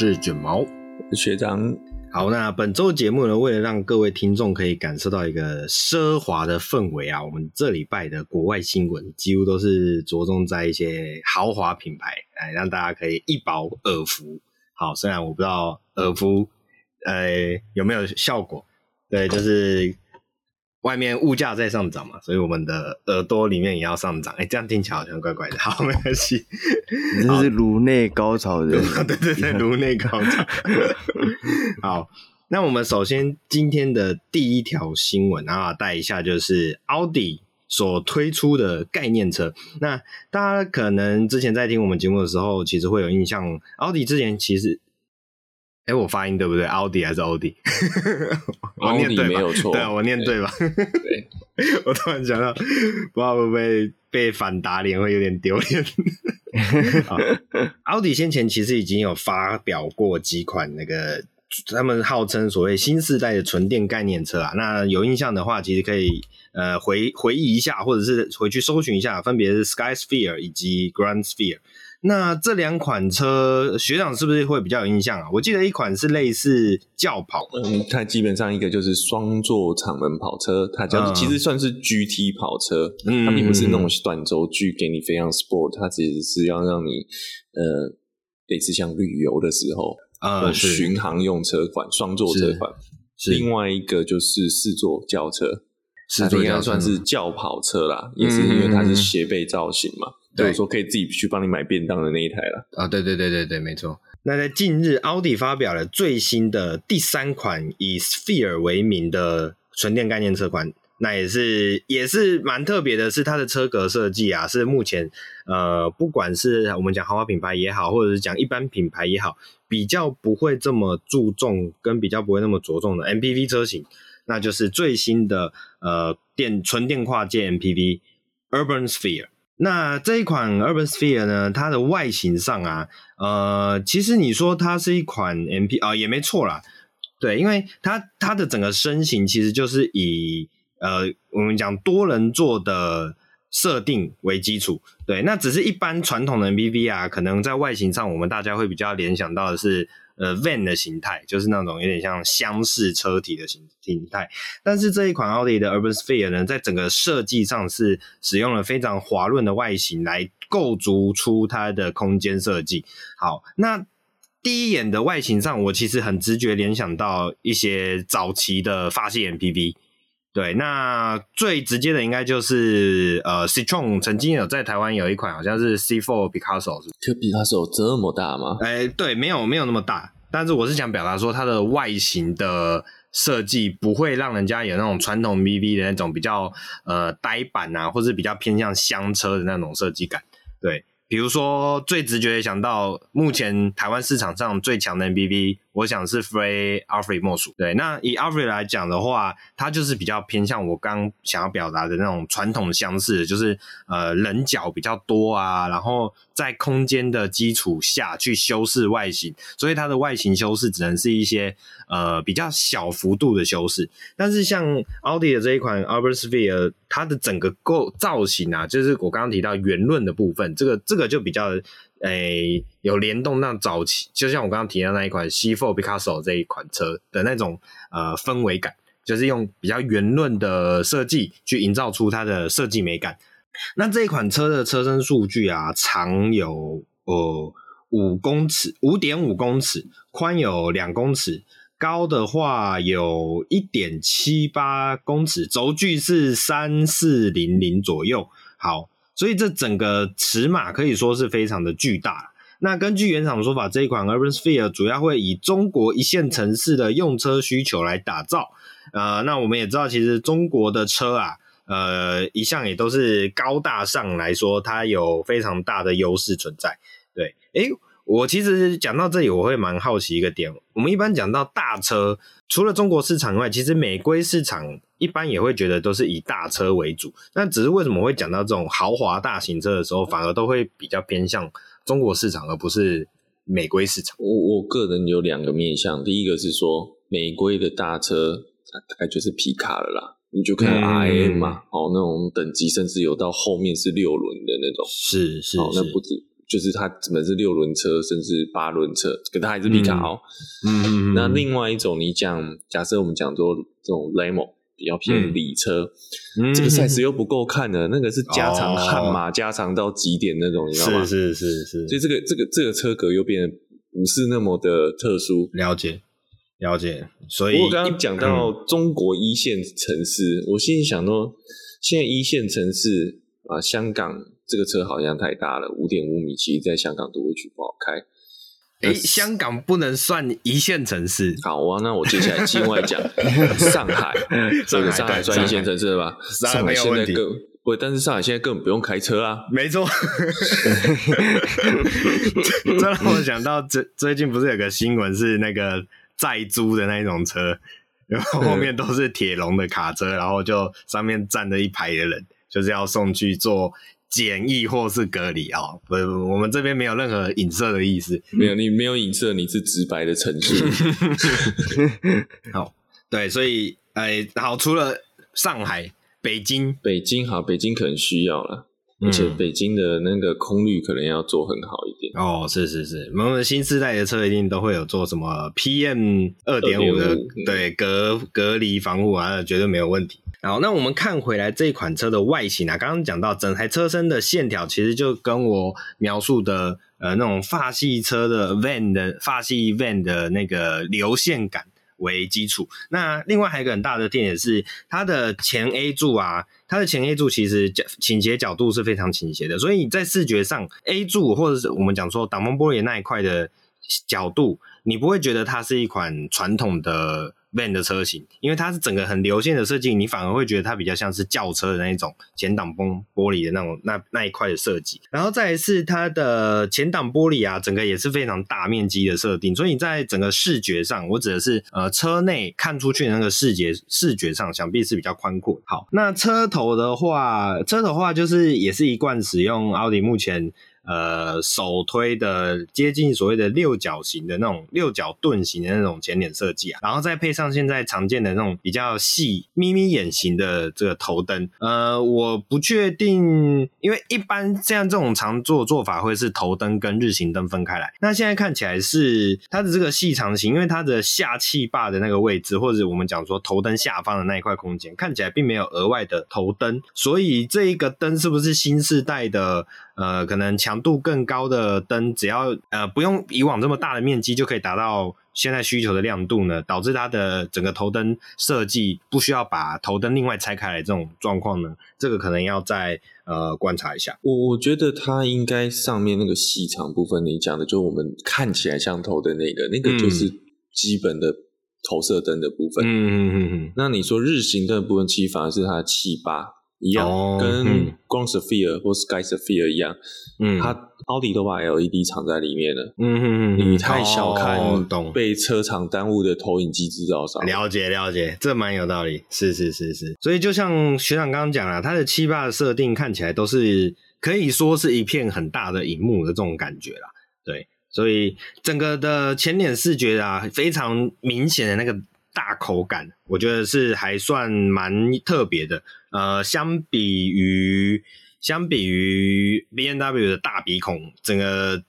是卷毛学长。好，那本周节目呢，为了让各位听众可以感受到一个奢华的氛围啊，我们这礼拜的国外新闻几乎都是着重在一些豪华品牌，来让大家可以一饱耳福。好，虽然我不知道耳福呃有没有效果，对，就是。外面物价在上涨嘛，所以我们的耳朵里面也要上涨。哎、欸，这样听起来好像怪怪的。好，没关系。你这是颅内高潮的。对对对，颅内高潮。好，那我们首先今天的第一条新闻，然后带一下，就是奥迪所推出的概念车。那大家可能之前在听我们节目的时候，其实会有印象，奥迪之前其实。哎，我发音对不对？奥迪还是欧迪？我念对没有错，对，我念对吧？对，对 我突然想到，不知道会不会被反打脸，会有点丢脸。奥迪先前其实已经有发表过几款那个，他们号称所谓新世代的纯电概念车啊。那有印象的话，其实可以呃回回忆一下，或者是回去搜寻一下，分别是 Sky Sphere 以及 Grand Sphere。那这两款车，学长是不是会比较有印象啊？我记得一款是类似轿跑，嗯，它基本上一个就是双座敞门跑车，它叫、嗯、其实算是 GT 跑车，嗯，它并不是那种短轴距给你非常 sport，它其实是要让你呃，类似像旅游的时候，呃，巡航用车款，双座车款。另外一个就是四座轿车，四座应该算是轿跑车啦，嗯、也是因为它是斜背造型嘛。对，说可以自己去帮你买便当的那一台了啊！对对对对对，没错。那在近日，奥迪发表了最新的第三款以 Sphere 为名的纯电概念车款，那也是也是蛮特别的，是它的车格设计啊，是目前呃，不管是我们讲豪华品牌也好，或者是讲一般品牌也好，比较不会这么注重跟比较不会那么着重的 MPV 车型，那就是最新的呃电纯电跨界 MPV Urban Sphere。那这一款 Urban Sphere 呢，它的外形上啊，呃，其实你说它是一款 MP 啊，也没错啦，对，因为它它的整个身形其实就是以呃我们讲多人座的设定为基础，对，那只是一般传统的 MPV 啊，可能在外形上我们大家会比较联想到的是。呃，van 的形态就是那种有点像厢式车体的形形态，但是这一款奥迪的 Urban Sphere 呢，在整个设计上是使用了非常滑润的外形来构筑出它的空间设计。好，那第一眼的外形上，我其实很直觉联想到一些早期的法系 MPV。对，那最直接的应该就是呃，Citroen 曾经有在台湾有一款好像是 C4 Picasso，这 Picasso 这么大吗？哎，对，没有没有那么大，但是我是想表达说它的外形的设计不会让人家有那种传统 MPV 的那种比较呃呆板啊，或是比较偏向厢车的那种设计感，对。比如说，最直觉想到目前台湾市场上最强的 MPV，我想是非 Alphard 莫属。对，那以 Alphard 来讲的话，它就是比较偏向我刚想要表达的那种传统厢式，就是呃棱角比较多啊，然后在空间的基础下去修饰外形，所以它的外形修饰只能是一些呃比较小幅度的修饰。但是像奥迪的这一款 Urban Sphere，它的整个构造型啊，就是我刚刚提到圆润的部分，这个。这个就比较诶、有联动，那早期就像我刚刚提到那一款 C4 Picasso 这一款车的那种呃氛围感，就是用比较圆润的设计去营造出它的设计美感。那这一款车的车身数据啊，长有呃五公尺，五点五公尺，宽有两公尺，高的话有一点七八公尺，轴距是三四零零左右。好。所以这整个尺码可以说是非常的巨大。那根据原厂的说法，这一款 Urban Sphere 主要会以中国一线城市的用车需求来打造。呃，那我们也知道，其实中国的车啊，呃，一向也都是高大上来说，它有非常大的优势存在。对，诶，我其实讲到这里，我会蛮好奇一个点。我们一般讲到大车，除了中国市场以外，其实美规市场。一般也会觉得都是以大车为主，那只是为什么会讲到这种豪华大型车的时候，反而都会比较偏向中国市场，而不是美规市场？我我个人有两个面向，第一个是说美规的大车，大概就是皮卡了啦，你就看 RM 嘛，嗯、哦，那种等级甚至有到后面是六轮的那种，是是，哦，那不止。就是它只能是六轮车，甚至八轮车，可它还是皮卡哦。嗯嗯。那另外一种，你讲，假设我们讲说这种 Limo 比较偏礼车，嗯、这个赛事又不够看的，那个是加长悍马，加长到极点那种，你知道吗？是是是是。所以这个这个这个车格又变得不是那么的特殊。了解。了解，所以我刚刚讲到中国一线城市，嗯、我心里想说，现在一线城市啊，香港这个车好像太大了，五点五米，其实在香港都会去不好开。哎、欸，香港不能算一线城市。好啊，那我接下来另外讲 上海，这个上海算一线城市了吧？上海现在更不，但是上海现在根本不用开车啊。没错，这让我想到最最近不是有个新闻是那个。载租的那一种车，然后后面都是铁笼的卡车，然后就上面站着一排的人，就是要送去做检疫或是隔离啊、哦。不，我们这边没有任何影射的意思，没有，你没有影射，你是直白的陈述。好，对，所以，哎，好，除了上海、北京，北京好，北京可能需要了。而且北京的那个空滤可能要做很好一点哦，是是是，我们新世代的车一定都会有做什么 PM 二点五的对隔隔离防护啊，绝对没有问题。好，那我们看回来这一款车的外形啊，刚刚讲到整台车身的线条其实就跟我描述的呃那种法系车的 van 的法系 van 的那个流线感为基础。那另外还有一个很大的点也是它的前 A 柱啊。它的前 A 柱其实角倾斜角度是非常倾斜的，所以在视觉上 A 柱或者是我们讲说挡风玻璃那一块的角度，你不会觉得它是一款传统的。Van 的车型，因为它是整个很流线的设计，你反而会觉得它比较像是轿车的那一种前挡风玻璃的那种那那一块的设计。然后再来是它的前挡玻璃啊，整个也是非常大面积的设定，所以在整个视觉上，我指的是呃车内看出去的那个视觉视觉上，想必是比较宽阔。好，那车头的话，车头的话就是也是一贯使用奥迪目前。呃，首推的接近所谓的六角形的那种六角盾形的那种前脸设计啊，然后再配上现在常见的那种比较细眯眯眼型的这个头灯。呃，我不确定，因为一般像这种常做做法会是头灯跟日行灯分开来。那现在看起来是它的这个细长型，因为它的下气坝的那个位置，或者我们讲说头灯下方的那一块空间，看起来并没有额外的头灯，所以这一个灯是不是新世代的？呃，可能强度更高的灯，只要呃不用以往这么大的面积就可以达到现在需求的亮度呢，导致它的整个头灯设计不需要把头灯另外拆开来这种状况呢，这个可能要再呃观察一下。我我觉得它应该上面那个细长部分，你讲的就是我们看起来像头的那个，那个就是基本的投射灯的部分。嗯嗯嗯嗯。那你说日行灯的部分，其实反而是它的气坝。一样，哦、跟 Grand Sphere 或 Sky Sphere 一样，嗯，它奥迪都把 LED 藏在里面了，嗯嗯嗯，你太小看被车厂耽误的投影机制造商。了解了解，这蛮有道理，是是是是。所以就像学长刚刚讲了，它的七八的设定看起来都是可以说是一片很大的荧幕的这种感觉啦，对，所以整个的前脸视觉啊，非常明显的那个。大口感，我觉得是还算蛮特别的。呃，相比于相比于 BMW 的大鼻孔，整个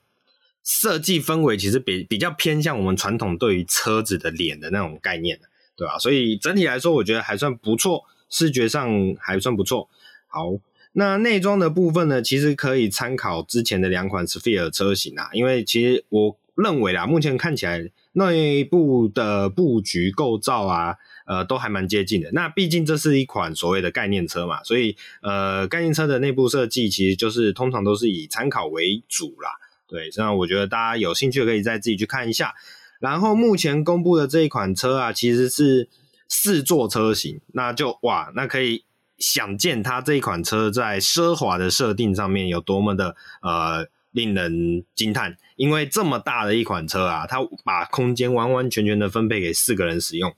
设计氛围其实比比较偏向我们传统对于车子的脸的那种概念，对吧？所以整体来说，我觉得还算不错，视觉上还算不错。好，那内装的部分呢，其实可以参考之前的两款 Sphere 车型啊，因为其实我认为啦，目前看起来。内部的布局构造啊，呃，都还蛮接近的。那毕竟这是一款所谓的概念车嘛，所以呃，概念车的内部设计其实就是通常都是以参考为主啦。对，这样我觉得大家有兴趣可以再自己去看一下。然后目前公布的这一款车啊，其实是四座车型，那就哇，那可以想见它这一款车在奢华的设定上面有多么的呃。令人惊叹，因为这么大的一款车啊，它把空间完完全全的分配给四个人使用，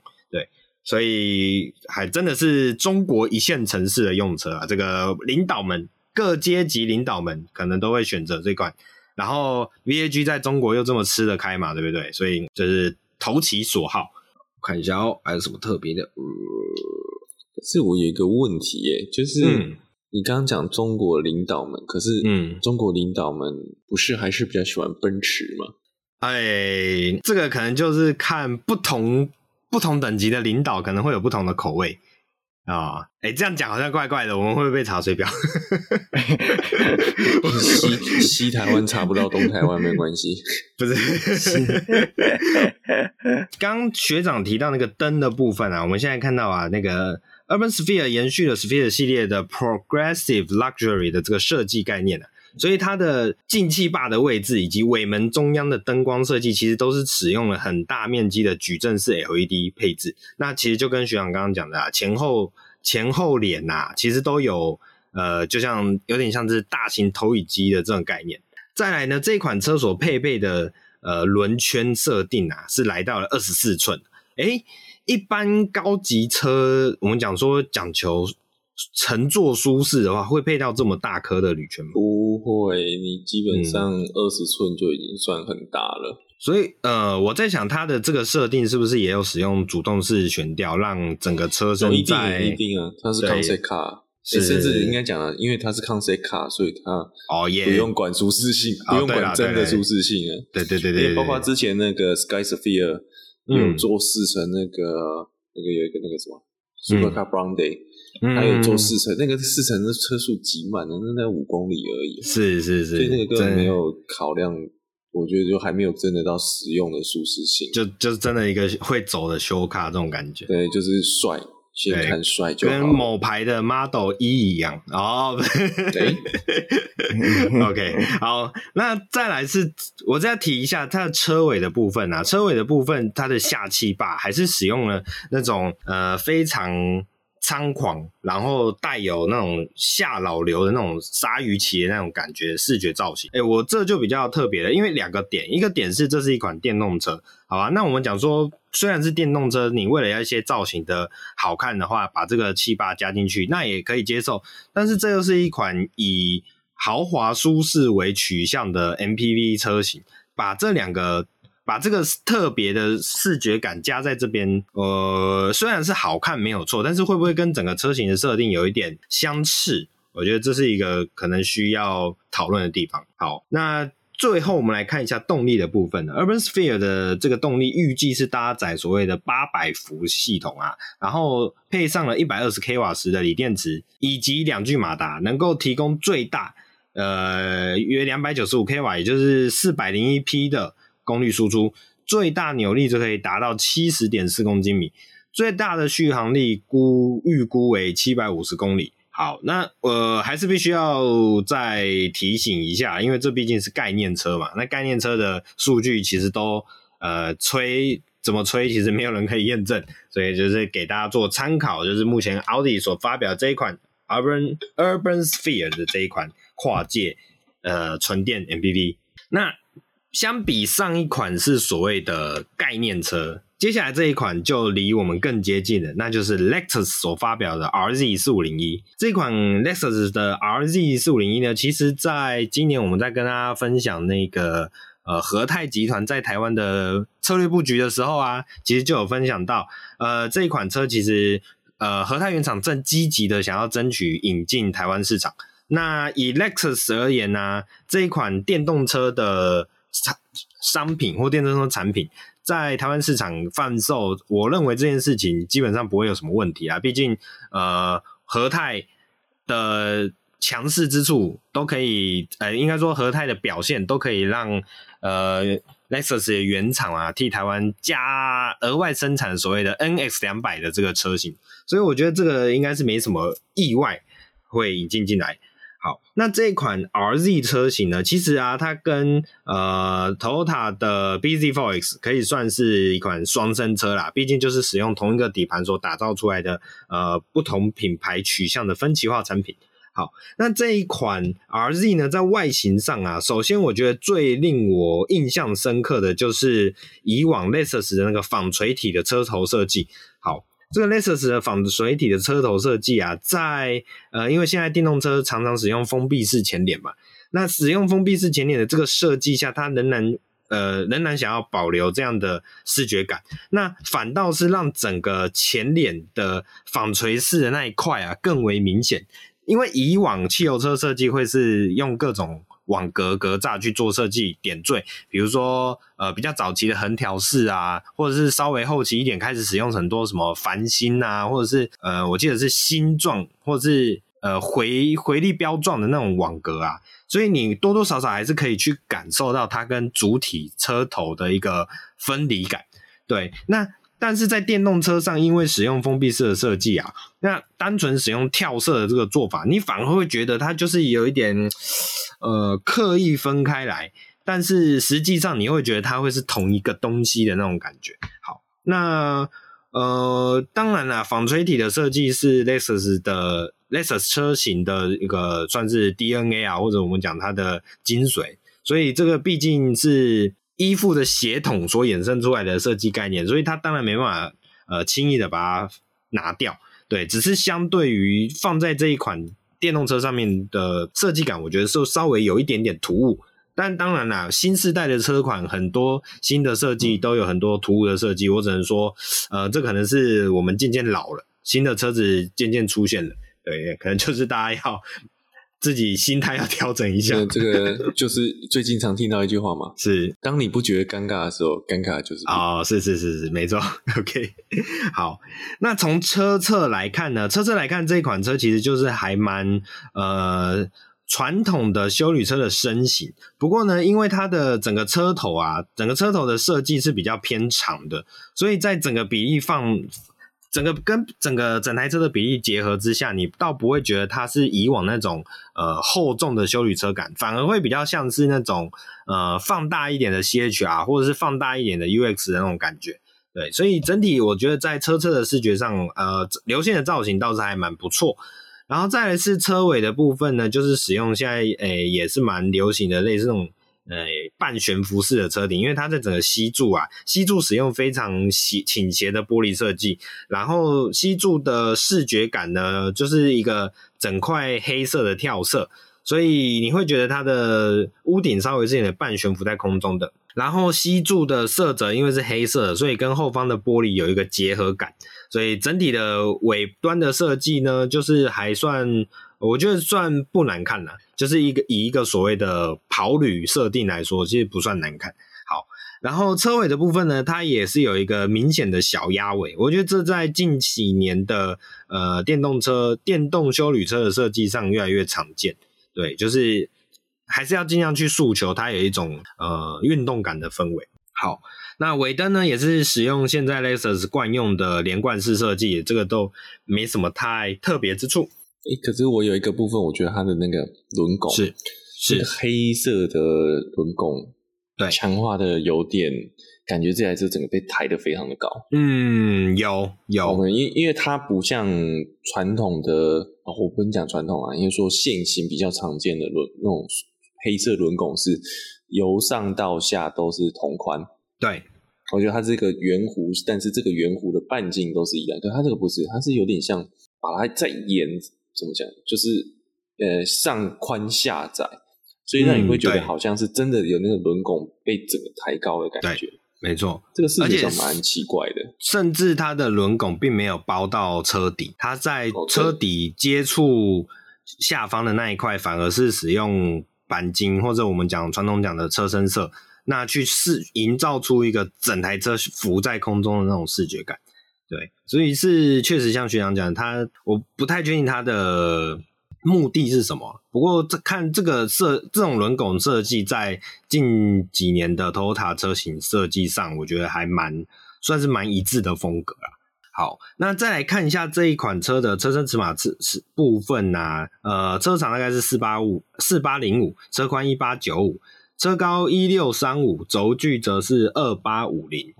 所以还真的是中国一线城市的用车啊。这个领导们，各阶级领导们可能都会选择这款。然后 VAG 在中国又这么吃得开嘛，对不对？所以就是投其所好。看一下哦，还有什么特别的？是我有一个问题耶，就是。嗯你刚刚讲中国领导们，可是嗯，中国领导们不是还是比较喜欢奔驰吗？哎，这个可能就是看不同不同等级的领导可能会有不同的口味啊。哎、哦，这样讲好像怪怪的，我们会不会被查水表？西西台湾查不到东台湾没关系，不是。刚学长提到那个灯的部分啊，我们现在看到啊，那个 Urban Sphere 延续了 Sphere 系列的 Progressive Luxury 的这个设计概念啊。所以它的进气坝的位置以及尾门中央的灯光设计，其实都是使用了很大面积的矩阵式 LED 配置。那其实就跟学长刚刚讲的啊，前后前后脸呐，其实都有呃，就像有点像是大型投影机的这种概念。再来呢，这款车所配备的呃轮圈设定啊，是来到了二十四寸。诶，一般高级车我们讲说讲求。乘坐舒适的话，会配到这么大颗的铝圈吗？不会，你基本上二十寸就已经算很大了。嗯、所以，呃，我在想它的这个设定是不是也有使用主动式悬吊，让整个车身在、哦、一定一定啊，它是 concept car，甚至应该讲啊，因为它是 concept car，所以它哦也不用管舒适性，哦、不用管真的舒适性啊。对对对对，对，包括之前那个 Sky Sphere 有做试乘那个、嗯、那个有一个那个什么 Supercar Brown Day。还有做四层，那个四层的车速极慢的，那才五公里而已。是是是，所以那个根本没有考量，我觉得就还没有真的到实用的舒适性。就就是真的一个会走的修卡这种感觉。对，就是帅，先看帅就好。跟某牌的 Model 一一样哦。对。OK，好，那再来是，我再提一下它的车尾的部分啊，车尾的部分它的下气坝还是使用了那种呃非常。猖狂，然后带有那种下老流的那种鲨鱼鳍的那种感觉，视觉造型。哎，我这就比较特别了，因为两个点，一个点是这是一款电动车，好吧？那我们讲说，虽然是电动车，你为了要一些造型的好看的话，把这个气坝加进去，那也可以接受。但是这又是一款以豪华舒适为取向的 MPV 车型，把这两个。把这个特别的视觉感加在这边，呃，虽然是好看没有错，但是会不会跟整个车型的设定有一点相似？我觉得这是一个可能需要讨论的地方。好，那最后我们来看一下动力的部分。Urban Sphere 的这个动力预计是搭载所谓的八百伏系统啊，然后配上了一百二十 k 瓦时的锂电池以及两具马达，能够提供最大呃约两百九十五 k 瓦，也就是四百零一匹的。功率输出最大扭力就可以达到七十点四公斤米，最大的续航力估预估为七百五十公里。好，那呃还是必须要再提醒一下，因为这毕竟是概念车嘛。那概念车的数据其实都呃吹怎么吹，其实没有人可以验证，所以就是给大家做参考。就是目前奥迪所发表这一款 Urban Urban Sphere 的这一款跨界呃纯电 MPV，那。相比上一款是所谓的概念车，接下来这一款就离我们更接近了，那就是 Lexus 所发表的 RZ 四五零一。这款 Lexus 的 RZ 四五零一呢，其实在今年我们在跟大家分享那个呃和泰集团在台湾的策略布局的时候啊，其实就有分享到，呃这一款车其实呃和泰原厂正积极的想要争取引进台湾市场。那以 Lexus 而言呢，啊，这一款电动车的产商品或电动车产品在台湾市场贩售，我认为这件事情基本上不会有什么问题啊。毕竟，呃，和泰的强势之处都可以，呃，应该说和泰的表现都可以让呃 Lexus 的原厂啊替台湾加额外生产所谓的 NX 两百的这个车型，所以我觉得这个应该是没什么意外会引进进来。好，那这一款 RZ 车型呢，其实啊，它跟呃 Toyota 的 bZ4X 可以算是一款双生车啦，毕竟就是使用同一个底盘所打造出来的呃不同品牌取向的分歧化产品。好，那这一款 RZ 呢，在外形上啊，首先我觉得最令我印象深刻的就是以往 Lexus 的那个纺锤体的车头设计。这个 Lexus 的仿水体的车头设计啊，在呃，因为现在电动车常常使用封闭式前脸嘛，那使用封闭式前脸的这个设计下，它仍然呃仍然想要保留这样的视觉感，那反倒是让整个前脸的纺锤式的那一块啊更为明显，因为以往汽油车设计会是用各种网格格栅去做设计点缀，比如说呃比较早期的横条式啊，或者是稍微后期一点开始使用很多什么繁星啊，或者是呃我记得是星状或者是呃回回力镖状的那种网格啊，所以你多多少少还是可以去感受到它跟主体车头的一个分离感。对，那。但是在电动车上，因为使用封闭式的设计啊，那单纯使用跳色的这个做法，你反而会觉得它就是有一点呃刻意分开来，但是实际上你会觉得它会是同一个东西的那种感觉。好，那呃当然啦，纺锤体的设计是 Lexus 的 Lexus 车型的一个算是 DNA 啊，或者我们讲它的精髓，所以这个毕竟是。依附的血统所衍生出来的设计概念，所以它当然没办法呃轻易的把它拿掉，对，只是相对于放在这一款电动车上面的设计感，我觉得是稍微有一点点突兀。但当然啦，新世代的车款很多新的设计都有很多突兀的设计，我只能说，呃，这可能是我们渐渐老了，新的车子渐渐出现了，对，可能就是大家要。自己心态要调整一下。这个就是最近常听到一句话嘛，是当你不觉得尴尬的时候，尴尬就是哦，是是是是，没错。OK，好，那从车侧来看呢，车侧来看这一款车其实就是还蛮呃传统的休旅车的身形。不过呢，因为它的整个车头啊，整个车头的设计是比较偏长的，所以在整个比例放。整个跟整个整台车的比例结合之下，你倒不会觉得它是以往那种呃厚重的休旅车感，反而会比较像是那种呃放大一点的 CHR 或者是放大一点的 UX 的那种感觉。对，所以整体我觉得在车侧的视觉上，呃，流线的造型倒是还蛮不错。然后再来是车尾的部分呢，就是使用现在诶、也是蛮流行的类似那种。呃，半悬浮式的车顶，因为它在整个吸柱啊吸柱使用非常斜倾斜的玻璃设计，然后吸柱的视觉感呢，就是一个整块黑色的跳色，所以你会觉得它的屋顶稍微是有点半悬浮在空中的。然后吸柱的色泽因为是黑色，所以跟后方的玻璃有一个结合感，所以整体的尾端的设计呢，就是还算。我觉得算不难看了，就是一个以一个所谓的跑旅设定来说，其实不算难看。好，然后车尾的部分呢，它也是有一个明显的小鸭尾，我觉得这在近几年的呃电动车、电动休旅车的设计上越来越常见。对，就是还是要尽量去诉求它有一种呃运动感的氛围。好，那尾灯呢，也是使用现在 Lexus 惯用的连贯式设计，这个都没什么太特别之处。诶，可是我有一个部分，我觉得它的那个轮拱是是、那个、黑色的轮拱，对，强化的有点感觉这台车整个被抬得非常的高。嗯，有有，因因为它不像传统的，哦，我不能讲传统啊，因为说现行比较常见的轮那种黑色轮拱是由上到下都是同宽。对，我觉得它这个圆弧，但是这个圆弧的半径都是一样，对，它这个不是，它是有点像把它再延。怎么讲？就是呃，上宽下窄，所以让你会觉得好像是真的有那个轮拱被整个抬高的感觉。没错，这个视觉上蛮奇怪的。甚至它的轮拱并没有包到车底，它在车底接触下方的那一块，反而是使用钣金或者我们讲传统讲的车身色，那去试营造出一个整台车浮在空中的那种视觉感。对，所以是确实像学长讲，他我不太确定他的目的是什么。不过这看这个设这种轮拱设计，在近几年的 Toyota 车型设计上，我觉得还蛮算是蛮一致的风格啊。好，那再来看一下这一款车的车身尺码尺尺部分呐、啊，呃，车长大概是四八五四八零五，车宽一八九五，车高一六三五，轴距则是二八五零。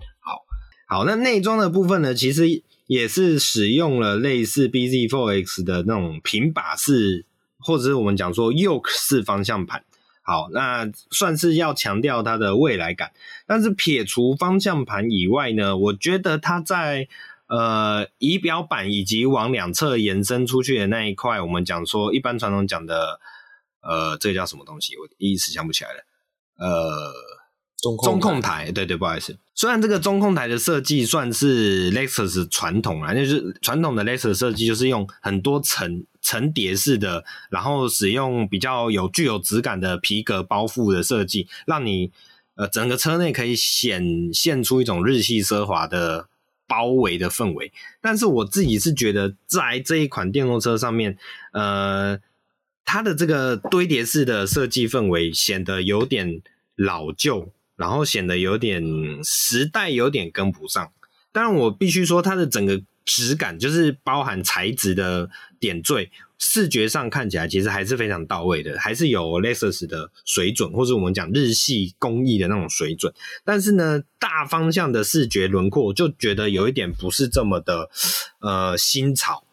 好，那内装的部分呢，其实也是使用了类似 BZ4X 的那种平把式，或者是我们讲说 Yoke 式方向盘。好，那算是要强调它的未来感。但是撇除方向盘以外呢，我觉得它在呃仪表板以及往两侧延伸出去的那一块，我们讲说一般传统讲的呃这个叫什么东西，我一时想不起来了。呃。中控台，对对，不好意思。虽然这个中控台的设计算是 Lexus 传统啊，就是传统的 Lexus 设计就是用很多层层叠式的，然后使用比较有具有质感的皮革包覆的设计，让你呃整个车内可以显现出一种日系奢华的包围的氛围。但是我自己是觉得，在这一款电动车上面，呃，它的这个堆叠式的设计氛围显得有点老旧。然后显得有点时代有点跟不上，当然我必须说它的整个质感，就是包含材质的点缀，视觉上看起来其实还是非常到位的，还是有 Lexus 的水准，或者我们讲日系工艺的那种水准。但是呢，大方向的视觉轮廓就觉得有一点不是这么的呃新潮，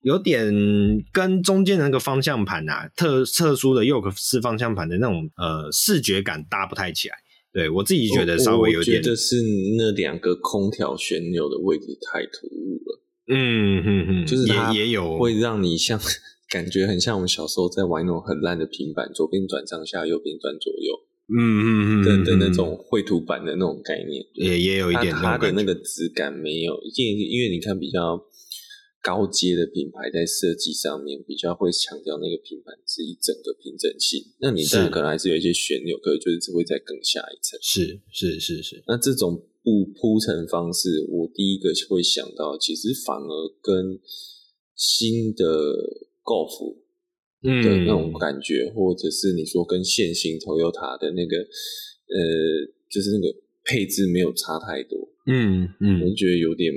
有点跟中间的那个方向盘啊，特特殊的 y o k 式方向盘的那种呃视觉感搭不太起来。对，我自己觉得稍微有点，我觉得是那两个空调旋钮的位置太突兀了。嗯嗯嗯，就是也也有会让你像 感觉很像我们小时候在玩那种很烂的平板，左边转上下，右边转左右。嗯嗯嗯的的那种绘图板的那种概念，也也有一点它，它的那个质感没有，因为因为你看比较。高阶的品牌在设计上面比较会强调那个品牌是一整个平整性，那你当然可能还是有一些旋钮，可是就是只会再更下一层。是是是是。那这种不铺陈方式，我第一个会想到，其实反而跟新的 Golf 的那种感觉，嗯、或者是你说跟现行 Toyota 的那个呃，就是那个配置没有差太多。嗯嗯，我觉得有点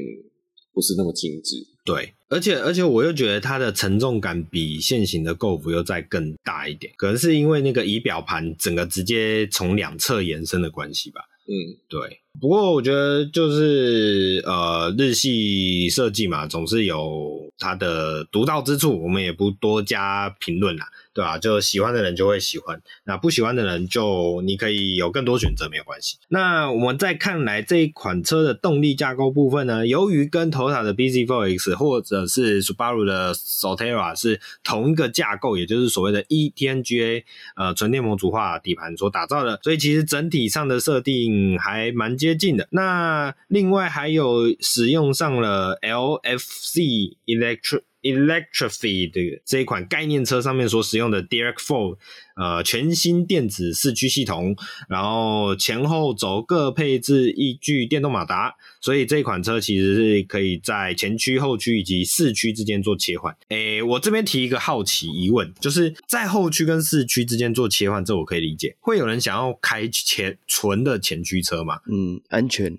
不是那么精致。对，而且而且我又觉得它的承重感比现行的 Golf 又再更大一点，可能是因为那个仪表盘整个直接从两侧延伸的关系吧。嗯，对。不过我觉得就是呃，日系设计嘛，总是有它的独到之处，我们也不多加评论啦。对吧？就喜欢的人就会喜欢，那不喜欢的人就你可以有更多选择，没有关系。那我们再看来这一款车的动力架构部分呢，由于跟 Toyota 的 bZ4X 或者是 Subaru 的 Solterra 是同一个架构，也就是所谓的 eTNGA 呃纯电模组化底盘所打造的，所以其实整体上的设定还蛮接接近的。那另外还有使用上了 LFC Electric。Electrify 的这一款概念车上面所使用的 Direct4 呃全新电子四驱系统，然后前后轴各配置一具电动马达，所以这款车其实是可以在前驱、后驱以及四驱之间做切换。诶，我这边提一个好奇疑问，就是在后驱跟四驱之间做切换，这我可以理解。会有人想要开前纯的前驱车吗？嗯，安全，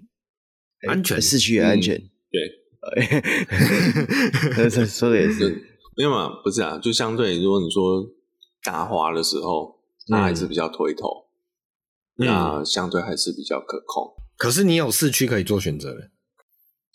安全，四驱也安全，嗯、对。说的也是，没有嘛？不是啊，就相对，如果你说打滑的时候，它还是比较推头，嗯、那相对还是比较可控。可是你有四驱可以做选择的，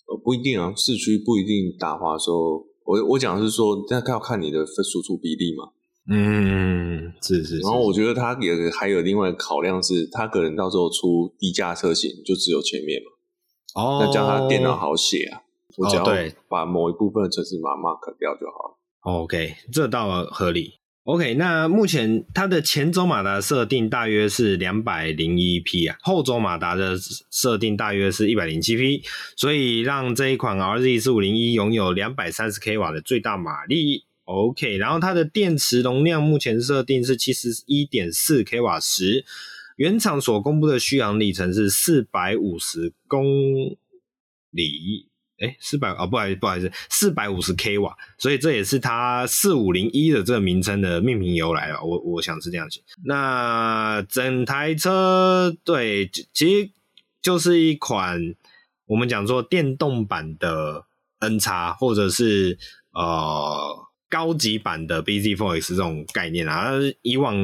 呃，不一定啊，四驱不一定打滑的时候，我我讲的是说，那要看你的输出比例嘛。嗯，是是，是。然后我觉得它也还有另外考量是，它可能到时候出低价车型就只有前面嘛，哦，那这样它电脑好写啊。我只要把某一部分的城市码 mark 掉就好了。OK，这倒合理。OK，那目前它的前轴马达设定大约是两百零一匹啊，后轴马达的设定大约是一百零七匹，所以让这一款 RZ 四五零一拥有两百三十 k 瓦的最大马力。OK，然后它的电池容量目前设定是七十一点四 k 瓦时，原厂所公布的续航里程是四百五十公里。哎，四百哦，不好意思，不好意思，四百五十 k 瓦，所以这也是它四五零一的这个名称的命名由来了。我我想是这样子。那整台车对，其实就是一款我们讲说电动版的 N 叉或者是呃高级版的 bZ4X 这种概念啊。以往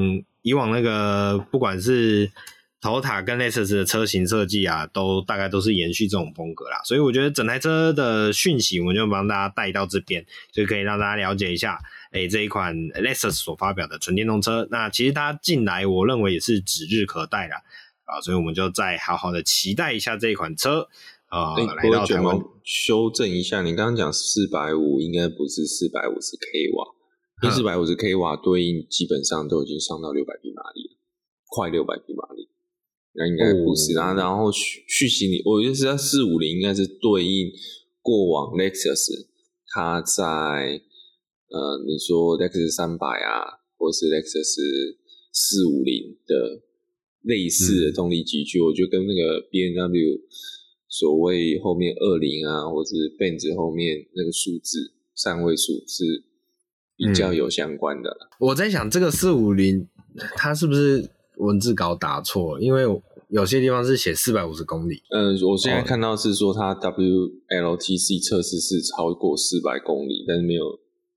以往那个不管是 Toyota 跟 Lexus 的车型设计啊，都大概都是延续这种风格啦，所以我觉得整台车的讯息，我们就帮大家带到这边，就可以让大家了解一下，哎、欸，这一款 Lexus 所发表的纯电动车，那其实它进来，我认为也是指日可待啦，啊，所以我们就再好好的期待一下这一款车啊，呃欸、来到台湾。修正一下，你刚刚讲四百五，应该不是四百五十 k 瓦，因为四百五十 k 瓦对应基本上都已经上到六百匹马力了，快六百匹马力。那应该不是啊。哦、然后续续行李，我觉得是在四五零应该是对应过往 Lexus，它在呃，你说 Lexus 三百啊，或是 Lexus 四五零的类似的动力集聚，嗯、我觉得跟那个 B N W 所谓后面二零啊，或者是 Benz 后面那个数字三位数是比较有相关的。嗯、我在想这个四五零，它是不是？文字稿打错，因为有些地方是写四百五十公里。嗯，我现在看到是说它 WLTC 测试是超过四百公里，但是没有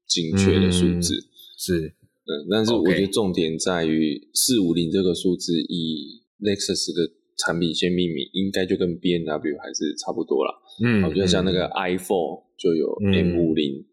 精确的数字。嗯、是，嗯，但是我觉得重点在于四五零这个数字，以 Lexus 的产品线命名，应该就跟 B N W 还是差不多啦。嗯，我觉得像那个 i4 就有 M 五零，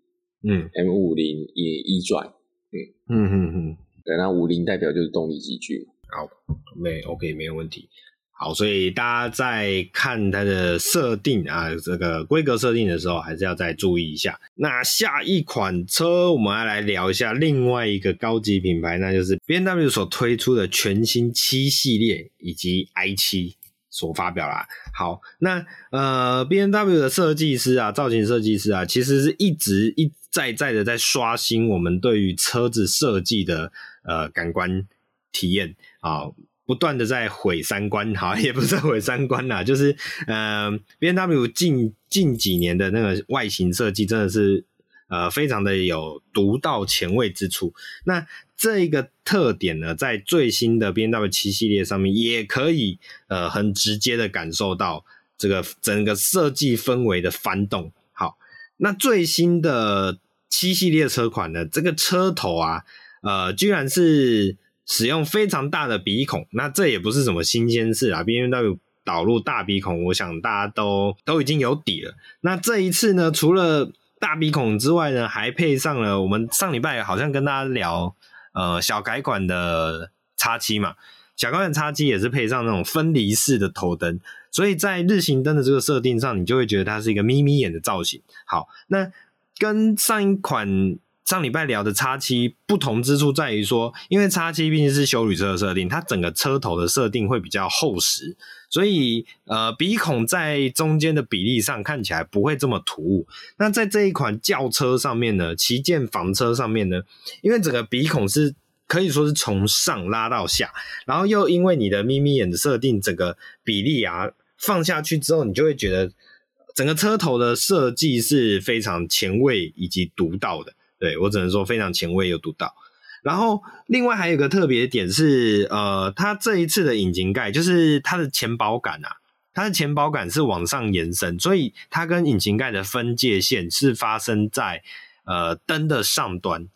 嗯，M 五零也 e-drive，嗯。嗯嗯嗯，对，那五零代表就是动力级距。好，没 OK，没有问题。好，所以大家在看它的设定啊，这个规格设定的时候，还是要再注意一下。那下一款车，我们要来聊一下另外一个高级品牌，那就是 BMW 所推出的全新七系列以及 i 七所发表啦。好，那呃，BMW 的设计师啊，造型设计师啊，其实是一直一再再的在刷新我们对于车子设计的呃感官体验。啊，不断的在毁三观，好，也不是毁三观啦，就是呃，BMW 近近几年的那个外形设计真的是呃非常的有独到前卫之处。那这一个特点呢，在最新的 BMW 七系列上面也可以呃很直接的感受到这个整个设计氛围的翻动。好，那最新的七系列车款呢，这个车头啊，呃，居然是。使用非常大的鼻孔，那这也不是什么新鲜事啊。BMW 导入大鼻孔，我想大家都都已经有底了。那这一次呢，除了大鼻孔之外呢，还配上了我们上礼拜好像跟大家聊，呃，小改款的 X7 嘛，小改款 X7 也是配上那种分离式的头灯，所以在日行灯的这个设定上，你就会觉得它是一个眯眯眼的造型。好，那跟上一款。上礼拜聊的 X7 不同之处在于说，因为 X7 毕竟是休旅车的设定，它整个车头的设定会比较厚实，所以呃鼻孔在中间的比例上看起来不会这么突兀。那在这一款轿车上面呢，旗舰房车上面呢，因为整个鼻孔是可以说是从上拉到下，然后又因为你的眯眯眼的设定，整个比例啊放下去之后，你就会觉得整个车头的设计是非常前卫以及独到的。对，我只能说非常前卫又独到。然后另外还有一个特别点是，呃，它这一次的引擎盖就是它的前保杆啊，它的前保杆是往上延伸，所以它跟引擎盖的分界线是发生在呃灯的上端。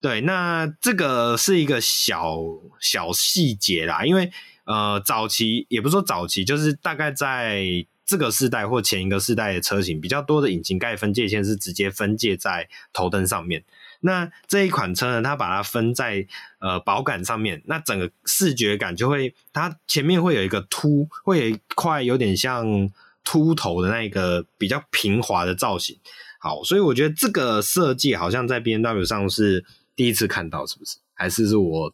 对，那这个是一个小小细节啦，因为呃早期也不说早期，就是大概在。这个世代或前一个世代的车型比较多的引擎盖分界线是直接分界在头灯上面。那这一款车呢，它把它分在呃保杆上面，那整个视觉感就会，它前面会有一个凸，会有一块有点像秃头的那个比较平滑的造型。好，所以我觉得这个设计好像在 BMW 上是第一次看到，是不是？还是是我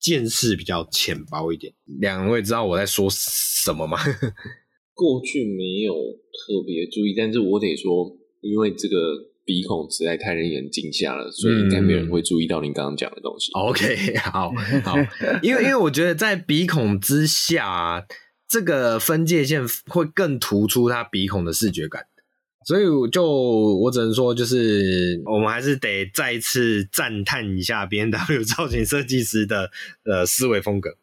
见识比较浅薄一点？两位知道我在说什么吗？过去没有特别注意，但是我得说，因为这个鼻孔实在太令人惊吓了，所以应该没有人会注意到您刚刚讲的东西。嗯、OK，好好，因为因为我觉得在鼻孔之下，这个分界线会更突出它鼻孔的视觉感，所以就我只能说，就是我们还是得再一次赞叹一下 BMW 造型设计师的呃思维风格。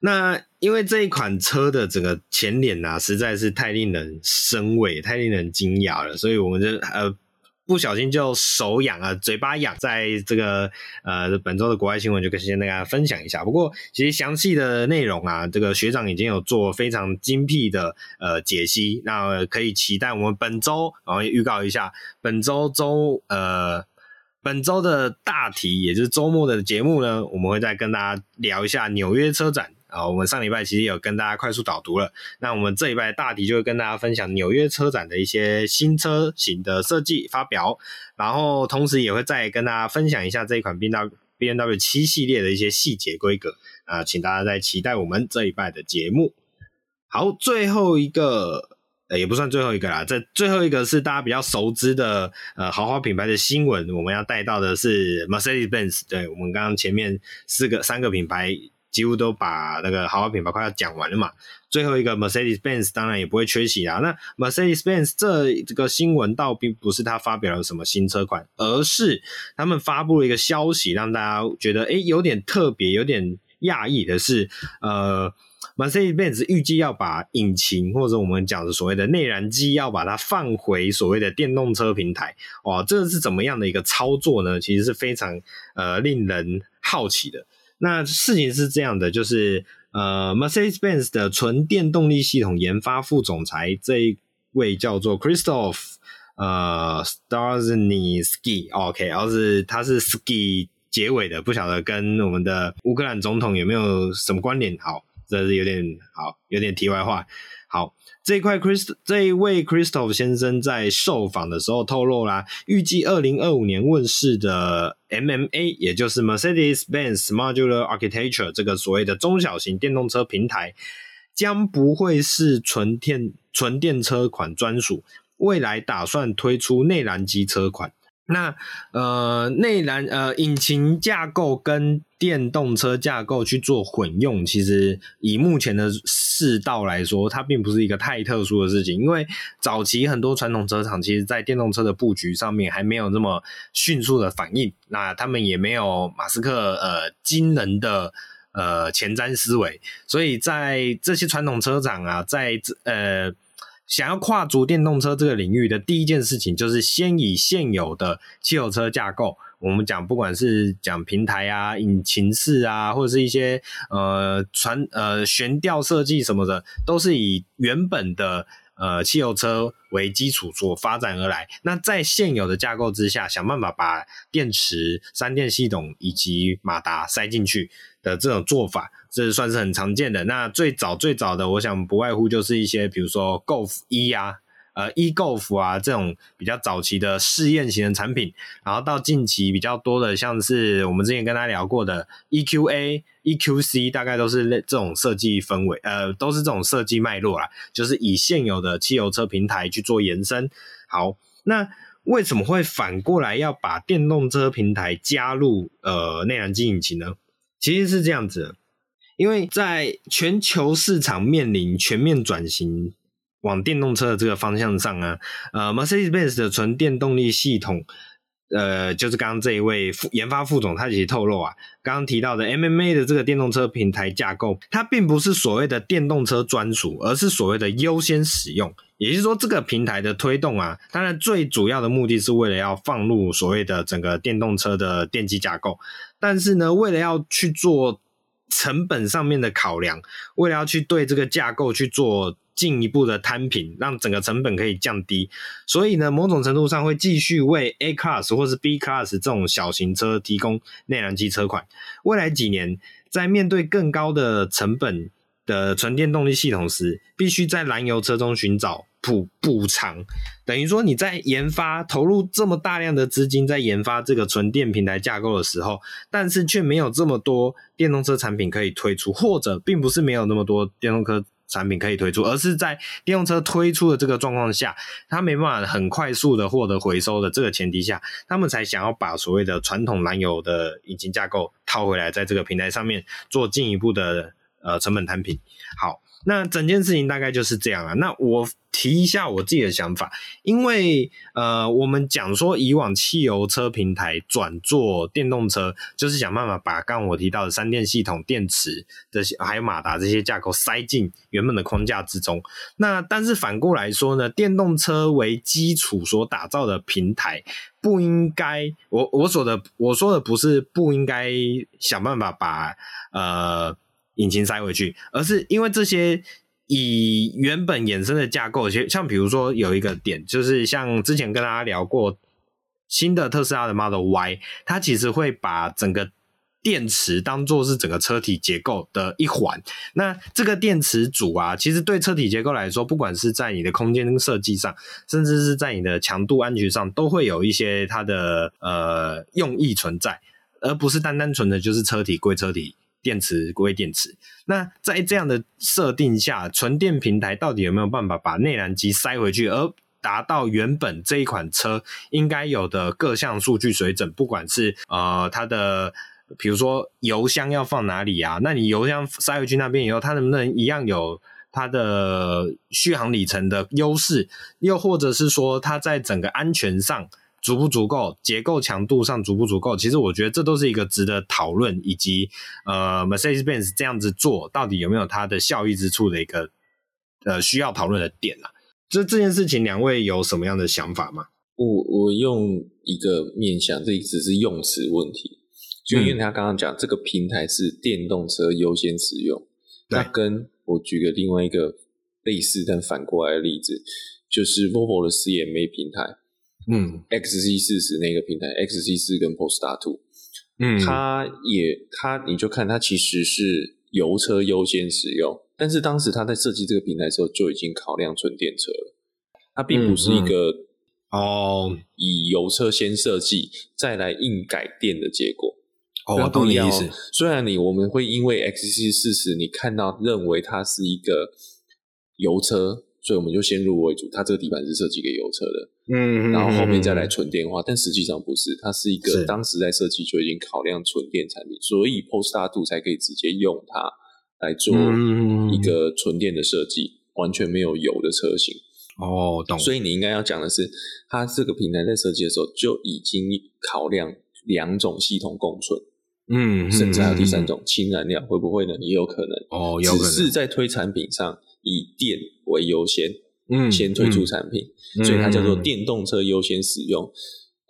那因为这一款车的整个前脸啊，实在是太令人生畏、太令人惊讶了，所以我们就呃不小心就手痒啊，嘴巴痒。在这个呃本周的国外新闻，就跟先大家分享一下。不过其实详细的内容啊，这个学长已经有做非常精辟的呃解析，那可以期待我们本周，然后预告一下本周周呃本周的大题，也就是周末的节目呢，我们会再跟大家聊一下纽约车展。啊，我们上礼拜其实有跟大家快速导读了，那我们这一拜大体就会跟大家分享纽约车展的一些新车型的设计发表，然后同时也会再跟大家分享一下这一款 BMW 七系列的一些细节规格啊，请大家再期待我们这一拜的节目。好，最后一个。呃，也不算最后一个啦。这最后一个是大家比较熟知的呃豪华品牌的新闻，我们要带到的是 Mercedes-Benz。对，我们刚刚前面四个三个品牌几乎都把那个豪华品牌快要讲完了嘛。最后一个 Mercedes-Benz 当然也不会缺席啦。那 Mercedes-Benz 这这个新闻倒并不是他发表了什么新车款，而是他们发布了一个消息，让大家觉得诶有点特别，有点讶异的是，呃。Mercedes-Benz 预计要把引擎或者我们讲的所谓的内燃机，要把它放回所谓的电动车平台。哇，这是怎么样的一个操作呢？其实是非常呃令人好奇的。那事情是这样的，就是呃 Mercedes-Benz 的纯电动力系统研发副总裁这一位叫做 Christoph 呃 Starzynski，OK，然后是他是 ski 结尾的，不晓得跟我们的乌克兰总统有没有什么关联？好。这是有点好，有点题外话。好，这一块 Chris 这一位 Christoph 先生在受访的时候透露啦，预计二零二五年问世的 MMA，也就是 Mercedes-Benz Modular Architecture 这个所谓的中小型电动车平台，将不会是纯电纯电车款专属，未来打算推出内燃机车款。那呃，内燃呃，引擎架构跟电动车架构去做混用，其实以目前的世道来说，它并不是一个太特殊的事情。因为早期很多传统车厂，其实在电动车的布局上面还没有那么迅速的反应，那他们也没有马斯克呃惊人的呃前瞻思维，所以在这些传统车厂啊，在呃。想要跨足电动车这个领域的第一件事情，就是先以现有的汽油车架构，我们讲不管是讲平台啊、引擎室啊，或者是一些呃传呃悬吊设计什么的，都是以原本的呃汽油车为基础所发展而来。那在现有的架构之下，想办法把电池、三电系统以及马达塞进去的这种做法。这算是很常见的。那最早最早的，我想不外乎就是一些，比如说 Golf E 啊，呃，E Golf 啊这种比较早期的试验型的产品。然后到近期比较多的，像是我们之前跟大家聊过的 EQA、EQC，大概都是这种设计氛围，呃，都是这种设计脉络啦，就是以现有的汽油车平台去做延伸。好，那为什么会反过来要把电动车平台加入呃内燃机引擎呢？其实是这样子。因为在全球市场面临全面转型往电动车的这个方向上啊，呃，Mercedes-Benz 的纯电动力系统，呃，就是刚刚这一位副研发副总他其实透露啊，刚刚提到的 MMA 的这个电动车平台架构，它并不是所谓的电动车专属，而是所谓的优先使用。也就是说，这个平台的推动啊，当然最主要的目的是为了要放入所谓的整个电动车的电机架构，但是呢，为了要去做。成本上面的考量，为了要去对这个架构去做进一步的摊平，让整个成本可以降低，所以呢，某种程度上会继续为 A Class 或是 B Class 这种小型车提供内燃机车款。未来几年，在面对更高的成本的纯电动力系统时，必须在燃油车中寻找。补补偿，等于说你在研发投入这么大量的资金在研发这个纯电平台架构的时候，但是却没有这么多电动车产品可以推出，或者并不是没有那么多电动车产品可以推出，而是在电动车推出的这个状况下，它没办法很快速的获得回收的这个前提下，他们才想要把所谓的传统燃油的引擎架构套回来，在这个平台上面做进一步的呃成本摊平。好。那整件事情大概就是这样啊。那我提一下我自己的想法，因为呃，我们讲说以往汽油车平台转做电动车，就是想办法把刚刚我提到的三电系统、电池这些还有马达这些架构塞进原本的框架之中。那但是反过来说呢，电动车为基础所打造的平台，不应该我我说的我说的不是不应该想办法把呃。引擎塞回去，而是因为这些以原本衍生的架构，像比如说有一个点，就是像之前跟大家聊过新的特斯拉的 Model Y，它其实会把整个电池当做是整个车体结构的一环。那这个电池组啊，其实对车体结构来说，不管是在你的空间设计上，甚至是在你的强度安全上，都会有一些它的呃用意存在，而不是单单纯的就是车体归车体。电池归电池。那在这样的设定下，纯电平台到底有没有办法把内燃机塞回去，而达到原本这一款车应该有的各项数据水准？不管是呃它的，比如说油箱要放哪里啊？那你油箱塞回去那边以后，它能不能一样有？它的续航里程的优势，又或者是说它在整个安全上足不足够，结构强度上足不足够？其实我觉得这都是一个值得讨论，以及呃，Mercedes-Benz 这样子做到底有没有它的效益之处的一个呃需要讨论的点啊。这这件事情，两位有什么样的想法吗？我我用一个面向，这只是用词问题，就因为他刚刚讲这个平台是电动车优先使用，那跟我举个另外一个类似但反过来的例子，就是 Volvo 的 CMA 平台，嗯，XC 四十那个平台，XC 四跟 Polestar Two，嗯，它也它你就看它其实是油车优先使用，但是当时它在设计这个平台的时候就已经考量纯电车了，它并不是一个哦以油车先设计再来硬改电的结果。哦，我懂你意思。虽然你我们会因为 XC 四十你看到认为它是一个油车，所以我们就先入为主，它这个底盘是设计给油车的，嗯，然后后面再来纯电化，嗯、但实际上不是，它是一个当时在设计就已经考量纯电产品，所以 Polestar 2才可以直接用它来做一个纯电的设计，嗯、完全没有油的车型。哦，懂。所以你应该要讲的是，它这个平台在设计的时候就已经考量两种系统共存。嗯，甚至还有第三种氢燃料，会不会呢？也有可能哦，有可能。只是在推产品上以电为优先，嗯，先推出产品，嗯、所以它叫做电动车优先使用。嗯、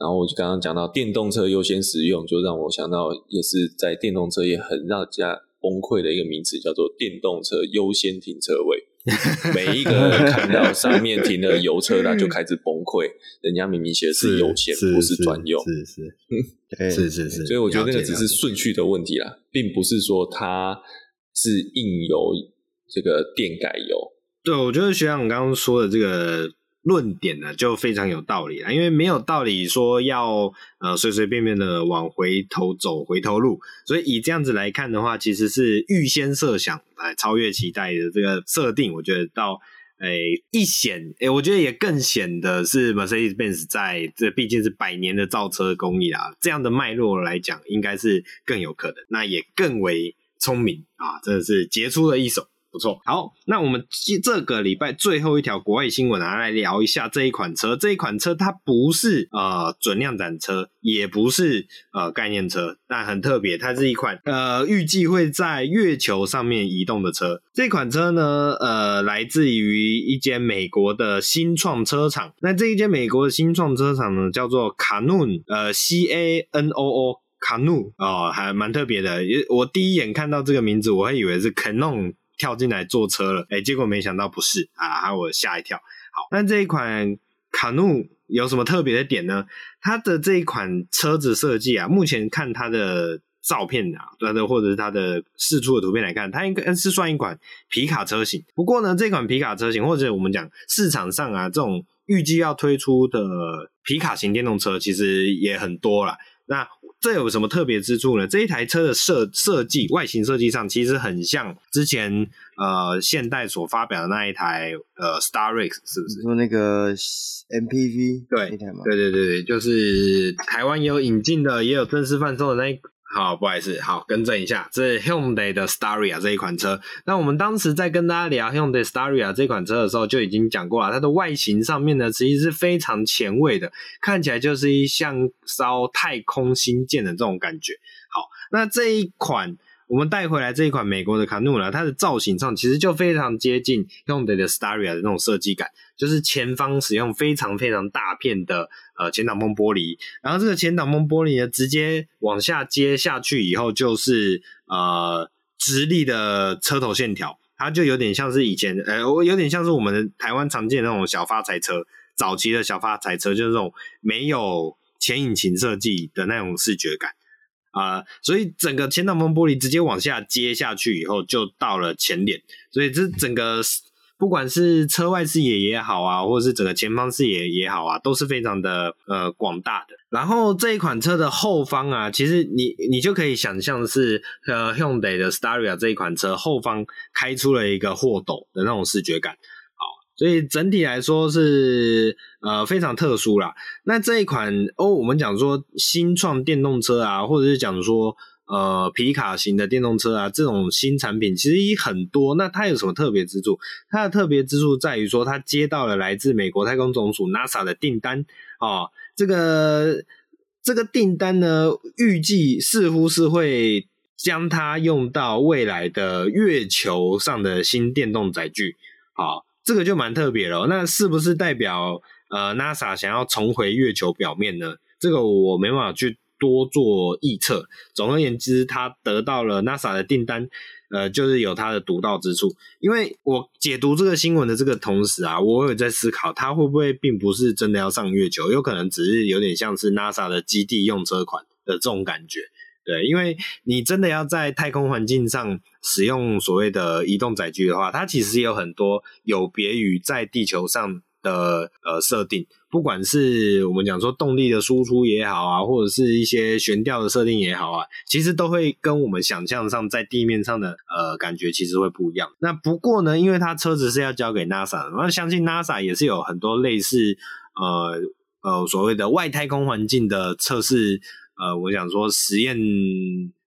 然后我就刚刚讲到电动车优先使用，就让我想到也是在电动车也很让人家崩溃的一个名词，叫做电动车优先停车位。每一个人看到上面停的油车，他就开始崩溃。人家明明写的是优先，不是专用，是是 是是是。所以我觉得那个只是顺序的问题啦，并不是说它是硬油这个电改油。对，我觉得学长刚刚说的这个。论点呢就非常有道理了，因为没有道理说要呃随随便便的往回头走回头路，所以以这样子来看的话，其实是预先设想来超越期待的这个设定，我觉得到诶一显诶，我觉得也更显得是 Mercedes-Benz 在这毕竟是百年的造车工艺啊，这样的脉络来讲，应该是更有可能，那也更为聪明啊，真的是杰出的一手。不错，好，那我们这个礼拜最后一条国外新闻啊，来聊一下这一款车。这一款车它不是呃准量产车，也不是呃概念车，但很特别，它是一款呃预计会在月球上面移动的车。这款车呢，呃，来自于一间美国的新创车厂。那这一间美国的新创车厂呢，叫做 Canoo，呃，C A N O O，Canoo 哦，还蛮特别的。我第一眼看到这个名字，我还以为是 Canon。跳进来坐车了，哎，结果没想到不是啊，还我吓一跳。好，那这一款卡努有什么特别的点呢？它的这一款车子设计啊，目前看它的照片啊，它的或者是它的释出的图片来看，它应该是算一款皮卡车型。不过呢，这款皮卡车型或者我们讲市场上啊，这种预计要推出的皮卡型电动车，其实也很多啦。那这有什么特别之处呢？这一台车的设设计外形设计上，其实很像之前呃现代所发表的那一台呃 Starex，是不是？说那个 MPV 对，对对对对，就是台湾也有引进的，也有正式贩售的那一。好，不好意思，好，更正一下，这是 Hyundai 的 Staria 这一款车。那我们当时在跟大家聊 Hyundai Staria 这款车的时候，就已经讲过了，它的外形上面呢，其实是非常前卫的，看起来就是一像烧太空星舰的这种感觉。好，那这一款。我们带回来这一款美国的卡努拉，它的造型上其实就非常接近 Hyundai 的 Staria 的那种设计感，就是前方使用非常非常大片的呃前挡风玻璃，然后这个前挡风玻璃呢，直接往下接下去以后就是呃直立的车头线条，它就有点像是以前呃我，有点像是我们台湾常见的那种小发财车，早期的小发财车就是那种没有前引擎设计的那种视觉感。啊、所以整个前挡风玻璃直接往下接下去以后，就到了前脸，所以这整个不管是车外视野也好啊，或者是整个前方视野也好啊，都是非常的呃广大的。然后这一款车的后方啊，其实你你就可以想象是呃 Hyundai 的 Staria 这一款车后方开出了一个货斗的那种视觉感。所以整体来说是呃非常特殊啦。那这一款哦，我们讲说新创电动车啊，或者是讲说呃皮卡型的电动车啊，这种新产品其实也很多。那它有什么特别之处？它的特别之处在于说，它接到了来自美国太空总署 NASA 的订单哦。这个这个订单呢，预计似乎是会将它用到未来的月球上的新电动载具啊。这个就蛮特别了，那是不是代表呃 NASA 想要重回月球表面呢？这个我没办法去多做预测。总而言之，他得到了 NASA 的订单，呃，就是有它的独到之处。因为我解读这个新闻的这个同时啊，我有在思考，它会不会并不是真的要上月球，有可能只是有点像是 NASA 的基地用车款的这种感觉。对，因为你真的要在太空环境上使用所谓的移动载具的话，它其实有很多有别于在地球上的呃设定，不管是我们讲说动力的输出也好啊，或者是一些悬吊的设定也好啊，其实都会跟我们想象上在地面上的呃感觉其实会不一样。那不过呢，因为它车子是要交给 NASA，那相信 NASA 也是有很多类似呃呃所谓的外太空环境的测试。呃，我想说实验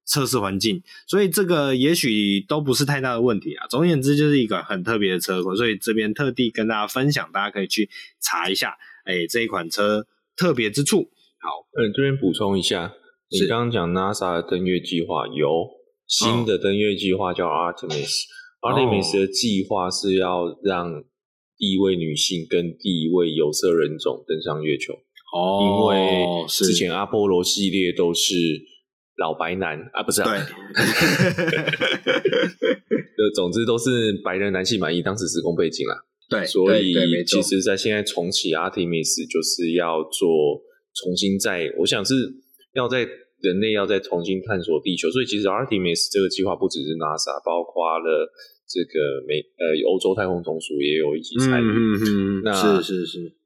测试环境，所以这个也许都不是太大的问题啊。总而言之，就是一个很特别的车款，所以这边特地跟大家分享，大家可以去查一下，哎，这一款车特别之处。好，嗯，这边补充一下，你刚刚讲 NASA 的登月计划有新的登月计划叫 Artemis，Artemis、哦、的计划是要让第一位女性跟第一位有色人种登上月球。哦，因为之前阿波罗系列都是老白男啊，不是啊，对，总之都是白人男性满意当时时空背景啦，对，所以其实，在现在重启 Artemis 就是要做重新再，我想是要在人类要再重新探索地球，所以其实 Artemis 这个计划不只是 NASA，包括了这个美呃欧洲太空总署也有一起参与，嗯嗯，那是是是。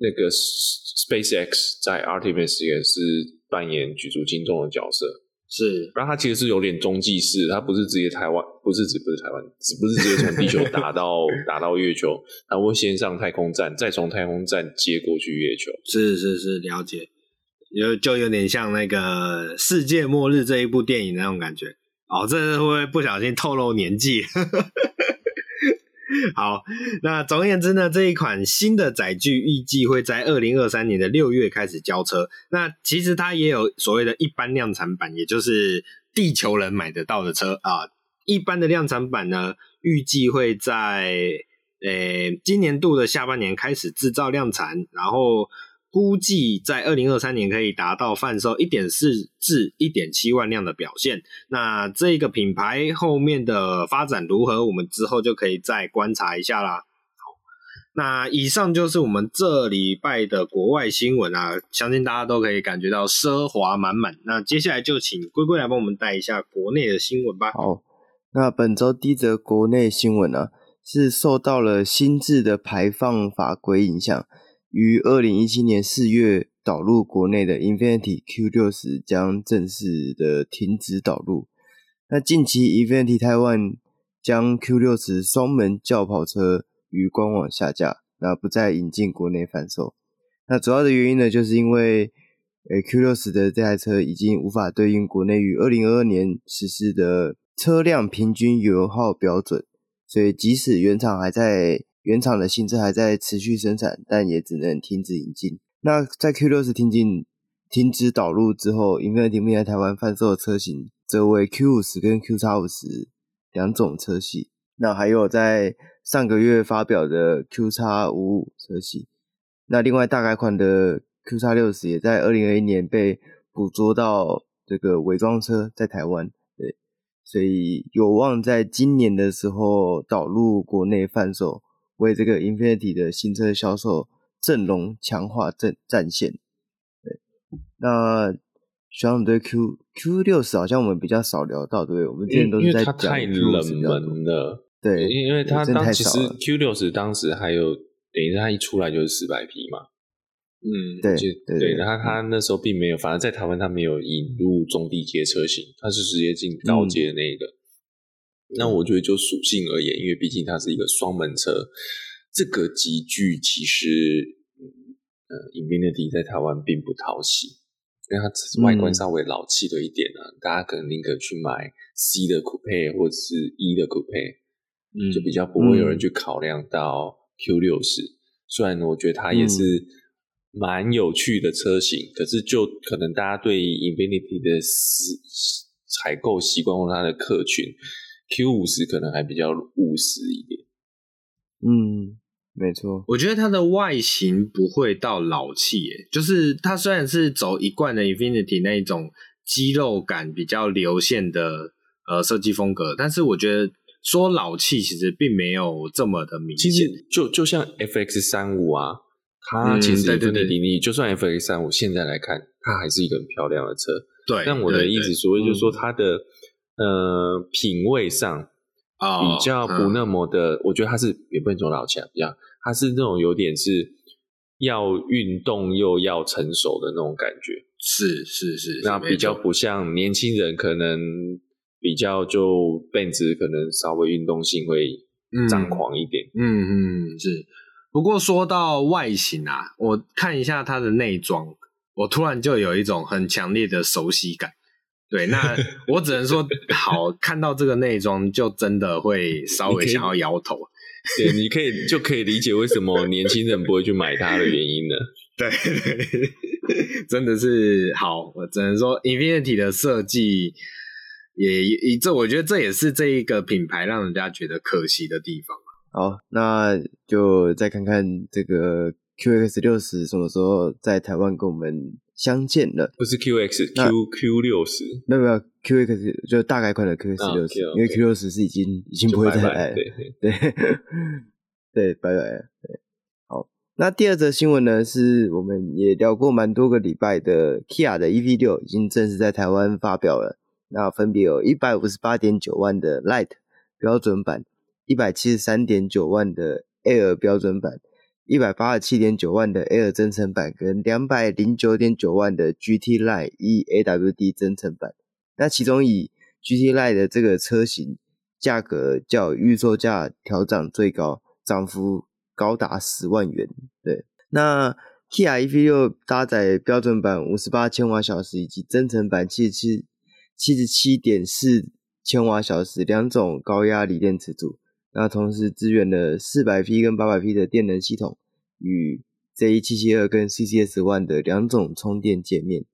那个 SpaceX 在 Artemis 也是扮演举足轻重的角色，是，然后它其实是有点中继式，它不是直接台湾，不是直不是台湾，只不是直接从地球打到 打到月球，它会先上太空站，再从太空站接过去月球。是是是，了解，有就有点像那个世界末日这一部电影那种感觉。哦，这是会不会不小心透露年纪？好，那总而言之呢，这一款新的载具预计会在二零二三年的六月开始交车。那其实它也有所谓的一般量产版，也就是地球人买得到的车啊。一般的量产版呢，预计会在诶、今年度的下半年开始制造量产，然后。估计在二零二三年可以达到贩售一点四至一点七万辆的表现。那这个品牌后面的发展如何，我们之后就可以再观察一下啦。好，那以上就是我们这礼拜的国外新闻啊，相信大家都可以感觉到奢华满满。那接下来就请龟龟来帮我们带一下国内的新闻吧。好，那本周第一则国内新闻呢、啊，是受到了新制的排放法规影响。于二零一七年四月导入国内的 Infiniti Q60 将正式的停止导入。那近期 Infiniti Taiwan 将 Q60 双门轿跑车于官网下架，那不再引进国内贩售。那主要的原因呢，就是因为呃 Q60 的这台车已经无法对应国内于二零二二年实施的车辆平均油耗标准，所以即使原厂还在。原厂的新车还在持续生产，但也只能停止引进。那在 Q60 停进、停止导入之后，Infiniti 目前在台湾贩售的车型则为 Q50 跟 QX50 两种车系。那还有在上个月发表的 QX55 车系。那另外大改款的 QX60 也在2021年被捕捉到这个伪装车在台湾，对，所以有望在今年的时候导入国内贩售。为这个 Infinity 的新车销售阵容强化战战线。对，那学长对 Q Q 六十好像我们比较少聊到，对不对？我们之前都是在讲太冷门了。对，因为它当其实 Q 六十当时还有等于它一出来就是四百匹嘛，嗯，对对对，然后它那时候并没有，反正在台湾它没有引入中低阶车型，它是直接进高阶的那个。嗯、那我觉得就属性而言，因为毕竟它是一个双门车，这个级距其实，呃，Infinity 在台湾并不讨喜。因为它外观稍微老气了一点啊，嗯、大家可能宁可去买 C 的 Coupe 或者是 E 的 Coupe，嗯，就比较不会有人去考量到 Q 六十。虽然我觉得它也是蛮有趣的车型，嗯、可是就可能大家对 Infinity 的采购习惯或它的客群，Q 五十可能还比较务实一点。嗯。没错，我觉得它的外形不会到老气，耶，就是它虽然是走一贯的 Infinity 那一种肌肉感比较流线的呃设计风格，但是我觉得说老气其实并没有这么的明显。其实就就像 FX 三五啊，它其实 Infiniti 你就算 FX 三五现在来看，它还是一个很漂亮的车。对，但我的意思所谓就是说它的、嗯、呃品味上。比较不那么的，我觉得他是也不能说老气啊，比较它是那种有点是要运动又要成熟的那种感觉，是是是，是那比较不像年轻人，可能比较就 Benz 可能稍微运动性会张狂一点，嗯嗯，嗯是。不过说到外形啊，我看一下它的内装，我突然就有一种很强烈的熟悉感。对，那 我只能说，好，看到这个内装，就真的会稍微想要摇头。对，你可以就可以理解为什么年轻人不会去买它的原因了。对，真的是好，我只能说，Infinity 的设计也也这，我觉得这也是这一个品牌让人家觉得可惜的地方。好，那就再看看这个 QX 六十什么时候在台湾跟我们。相见了，不是 QX，Q 那 Q Q 六十，没有没有 QX 就大概款的 QX 六十，因为 Q 六十是已经已经不会再来了，对对 对，拜拜。对，好，那第二则新闻呢，是我们也聊过蛮多个礼拜的 Kia 的 EV 六已经正式在台湾发表了，那分别有一百五十八点九万的 Lite 标准版，一百七十三点九万的 Air 标准版。一百八十七点九万的 Air 增程版跟两百零九点九万的 GT Line E AWD 增程版，那其中以 GT Line 的这个车型价格较预售价调涨最高，涨幅高达十万元。对，那 Kia EV6 搭载标准版五十八千瓦小时以及增程版七十七七十七点四千瓦小时两种高压锂电池组。那同时支援了四百 P 跟八百 P 的电能系统，与 JE 七七二跟 CCS One 的两种充电界面，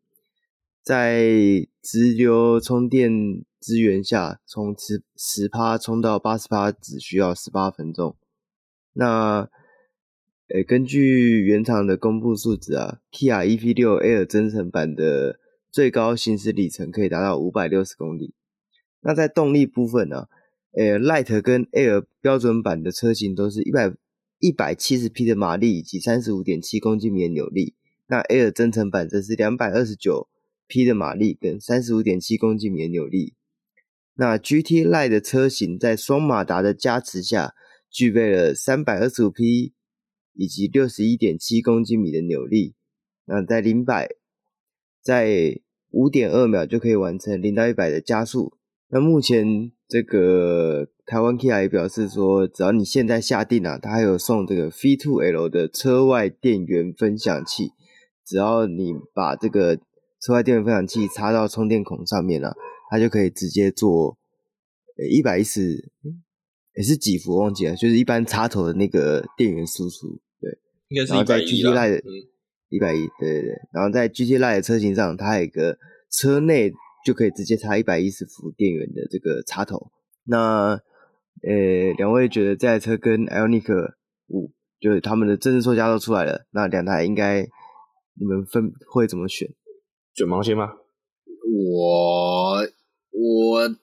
在直流充电支援下，从十十趴充到八十趴只需要十八分钟。那，呃，根据原厂的公布数值啊，Kia EV6 Air 增程版的最高行驶里程可以达到五百六十公里。那在动力部分呢、呃，Light 跟 Air 标准版的车型都是一百一百七十匹的马力以及三十五点七公斤米的扭力，那 Air 增程版则是两百二十九匹的马力跟三十五点七公斤米的扭力。那 GT Line 的车型在双马达的加持下，具备了三百二十五匹以及六十一点七公斤米的扭力。那在零百在五点二秒就可以完成零到一百的加速。那目前这个台湾 Kia 也表示说，只要你现在下定啊，它还有送这个 V2L 的车外电源分享器，只要你把这个车外电源分享器插到充电孔上面了，啊，它就可以直接做呃一百一十，也是几伏忘记了，就是一般插头的那个电源输出，对，应该是一百一的，一百一，对对对，然后在 GT Line 的车型上，它还有一个车内。就可以直接插一百一十伏电源的这个插头。那，呃，两位觉得这台车跟 IONIQ 5，就是他们的正式售价都出来了，那两台应该你们分会怎么选？卷毛先吗？我我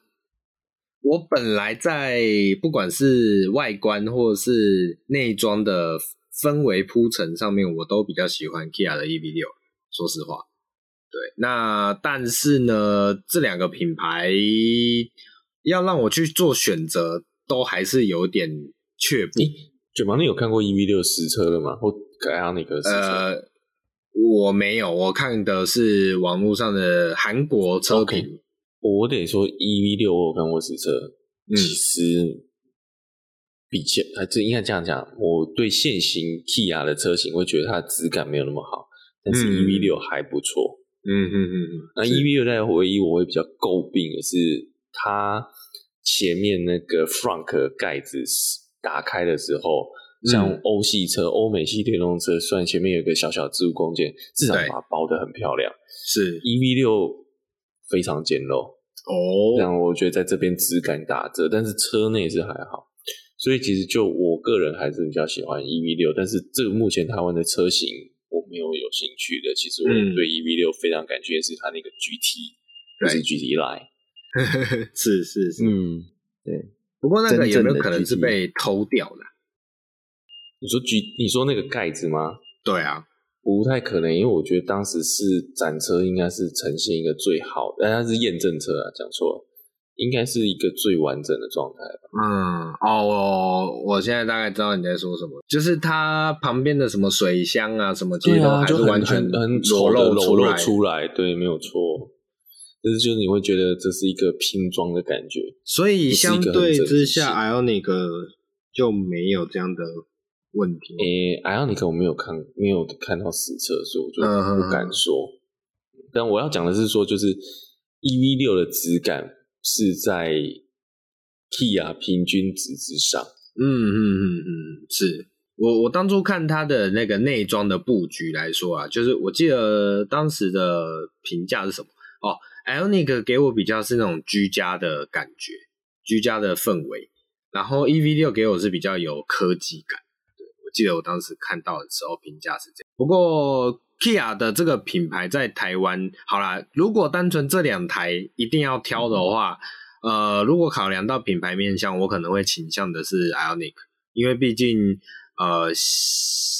我本来在不管是外观或者是内装的氛围铺陈上面，我都比较喜欢 Kia 的 EV 六说实话。对，那但是呢，这两个品牌要让我去做选择，都还是有点却步。卷毛，你有看过 EV 六实车的吗？或 Ioniq 实车？呃，我没有，我看的是网络上的韩国车评。Okay. 我得说，EV 六我有看过实车，嗯、其实比较还这应该这样讲，我对现行 Kia 的车型会觉得它的质感没有那么好，但是 EV 六还不错。嗯嗯嗯嗯。那 EV 六在唯一我会比较诟病的是它前面那个 front 盖子。打开的时候，像欧系车、欧、嗯、美系电动车，虽然前面有一个小小置物空间，至少把它包的很漂亮。是 EV 六非常简陋哦，让我觉得在这边质感打折，但是车内是还好。所以其实就我个人还是比较喜欢 EV 六，但是这个目前台湾的车型我没有有兴趣的。其实我对 EV 六非常感兴趣是它那个 GT，不、嗯、是 GT Line，是是是，嗯，对。不过那个有没有可能是被偷掉的？你说 G，你说那个盖子吗？对啊，不太可能，因为我觉得当时是展车，应该是呈现一个最好的，但它是验证车啊，讲错了，应该是一个最完整的状态吧。嗯，哦，我我现在大概知道你在说什么，就是它旁边的什么水箱啊，什么其实都还是完全很裸露裸露出来，对，没有错。但是，就是你会觉得这是一个拼装的感觉，所以相对之下，Ioniq 就没有这样的问题。诶、欸、Ioniq 我没有看，没有看到实车，所以我就不敢说。嗯、但我要讲的是说，就是 EV 六的质感是在 Kia 平均值之上。嗯嗯嗯嗯，是我我当初看它的那个内装的布局来说啊，就是我记得当时的评价是什么？哦。Ioniq 给我比较是那种居家的感觉，居家的氛围。然后 EV 六给我是比较有科技感。记得我当时看到的时候评价是这样。不过 Kia 的这个品牌在台湾，好啦，如果单纯这两台一定要挑的话，嗯、呃，如果考量到品牌面向，我可能会倾向的是 Ionic，因为毕竟呃。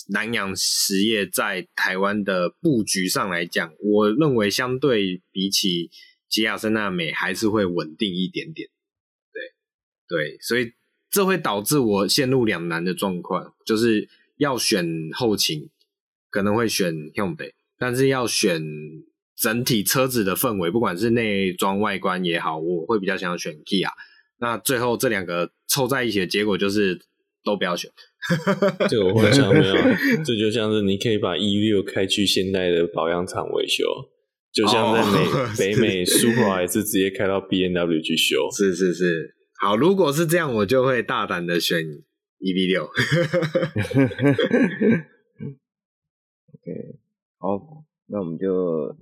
南洋实业在台湾的布局上来讲，我认为相对比起吉亚森纳美还是会稳定一点点。对对，所以这会导致我陷入两难的状况，就是要选后勤可能会选 Hyundai，但是要选整体车子的氛围，不管是内装外观也好，我会比较想要选 Kia。那最后这两个凑在一起的结果就是都不要选。这个我会想没有，这就像是你可以把 E 六开去现代的保养厂维修，就像在美、oh, 北美 Supra 还是直接开到 B N W 去修。是是是，好，如果是这样，我就会大胆的选 EV6。OK，好，那我们就呃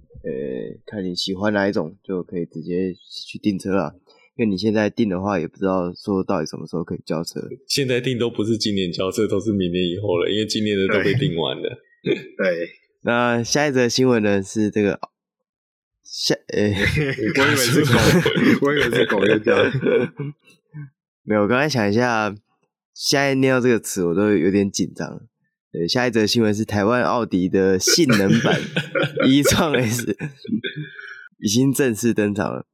看你喜欢哪一种，就可以直接去订车了。因为你现在订的话，也不知道说到底什么时候可以交车。现在订都不是今年交车，都是明年以后了，因为今年的都被订完了。对，对那下一则新闻呢是这个下，诶、欸，我以为是狗，我以为是狗又叫。没有，我刚才想一下，现在念到这个词，我都有点紧张。对，下一则新闻是台湾奥迪的性能版 e-tron S 已经正式登场了。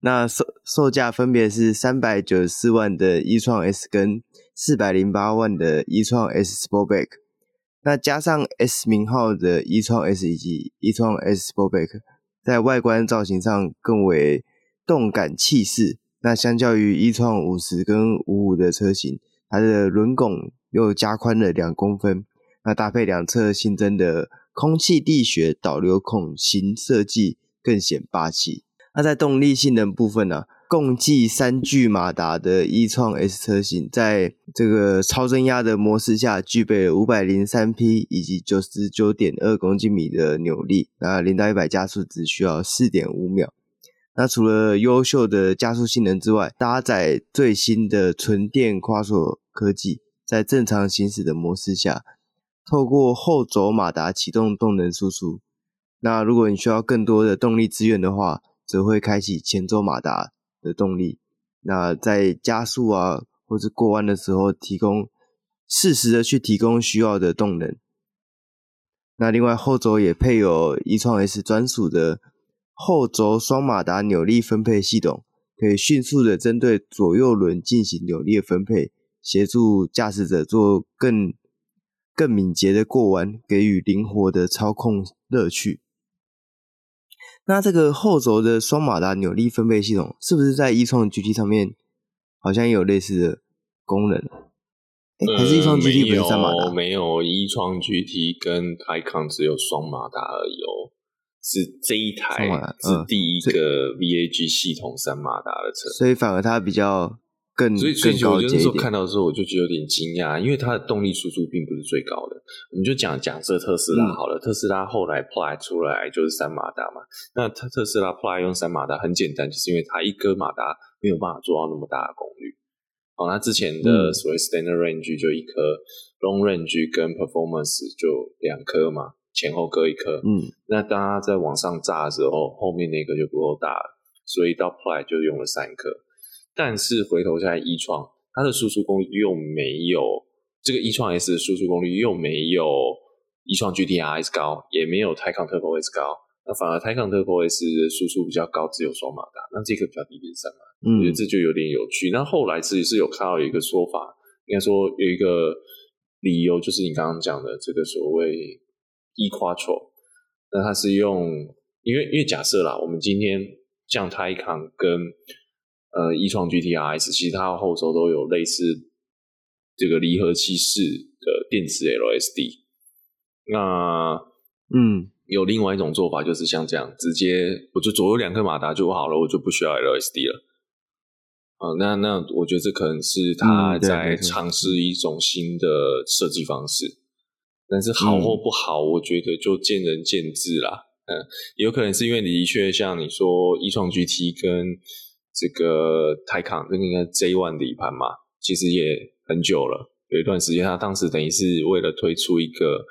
那售售价分别是三百九十四万的 e-tron S 跟四百零八万的 e-tron S Sportback，那加上 S 名号的 e-tron S 以及 e-tron S Sportback，在外观造型上更为动感气势。那相较于一创五十跟五五的车型，它的轮拱又加宽了两公分。那搭配两侧新增的空气力学导流孔型设计，更显霸气。那在动力性能部分呢、共计三具马达的 E 创 S 车型，在这个超增压的模式下，具备五百零三匹以及九十九点二公斤米的扭力，那零到一百加速只需要四点五秒。那除了优秀的加速性能之外，搭载最新的纯电跨锁科技，在正常行驶的模式下，透过后轴马达启动动能输出。那如果你需要更多的动力资源的话，则会开启前轴马达的动力，那在加速啊或是过弯的时候，提供适时的去提供需要的动能。那另外后轴也配有一创 S 专属的后轴双马达扭力分配系统，可以迅速的针对左右轮进行扭力的分配，协助驾驶者做更更敏捷的过弯，给予灵活的操控乐趣。那这个后轴的双马达扭力分配系统，是不是在 e-tron GT 上面好像也有类似的功能？欸、还是 e-tron GT 不是三马达？呃、没有，e-tron GT 跟 Taycan 只有双马达而已哦，是这一台是第一个 VAG 系统三马达的车，所以反而它比较。更所以，所以我就那时候看到的时候，我就觉得有点惊讶，因为它的动力输出并不是最高的。我们就讲假设特斯拉好了，嗯、特斯拉后来 Plaid 出来就是三马达嘛。那特特斯拉 Plaid 用三马达很简单，就是因为它一颗马达没有办法做到那么大的功率。好，那之前的所谓 Standard Range 就一颗、嗯、，Long Range 跟 Performance 就两颗嘛，前后各一颗。嗯，那当它在往上炸的时候，后面那个就不够大了，所以到 Plaid 就用了三颗。但是回头下来，e-tron 它的输出功率又没有这个 e-tron S 的输出功率又没有 e-tron GT RS 高，也没有 Taycan Turbo S 高，那反而 Taycan Turbo S 的输出比较高，只有双马达，那这个比较低是三马，嗯，我觉得这就有点有趣。那后来自己是有看到有一个说法，应该说有一个理由，就是你刚刚讲的这个所谓 e-quattro，那它是用因为因为假设啦，我们今天像 Taycan 跟呃，e-tron GTRS 其实它后轴都有类似这个离合器式的电池 LSD。那嗯，有另外一种做法，就是像这样，直接我就左右两颗马达就好了，我就不需要 LSD 了。啊、呃，那那我觉得这可能是他在尝试一种新的设计方式，嗯、但是好或不好，我觉得就见仁见智啦。嗯，也有可能是因为你的确像你说 e-tron GT 跟这个泰康这个应该 J ONE 底盘嘛，其实也很久了，有一段时间，他当时等于是为了推出一个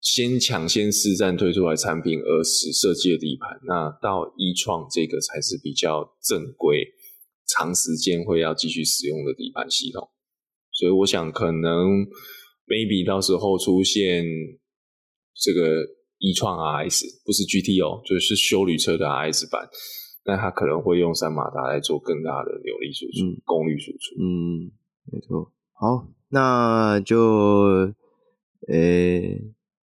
先抢先试战推出来产品而使设计的底盘，那到一创这个才是比较正规、长时间会要继续使用的底盘系统，所以我想可能 maybe 到时候出现这个一创 RS，不是 GT 哦，就是修旅车的 RS 版。那它可能会用三马达来做更大的扭力输出、嗯、功率输出。嗯，没错。好，那就，呃、欸，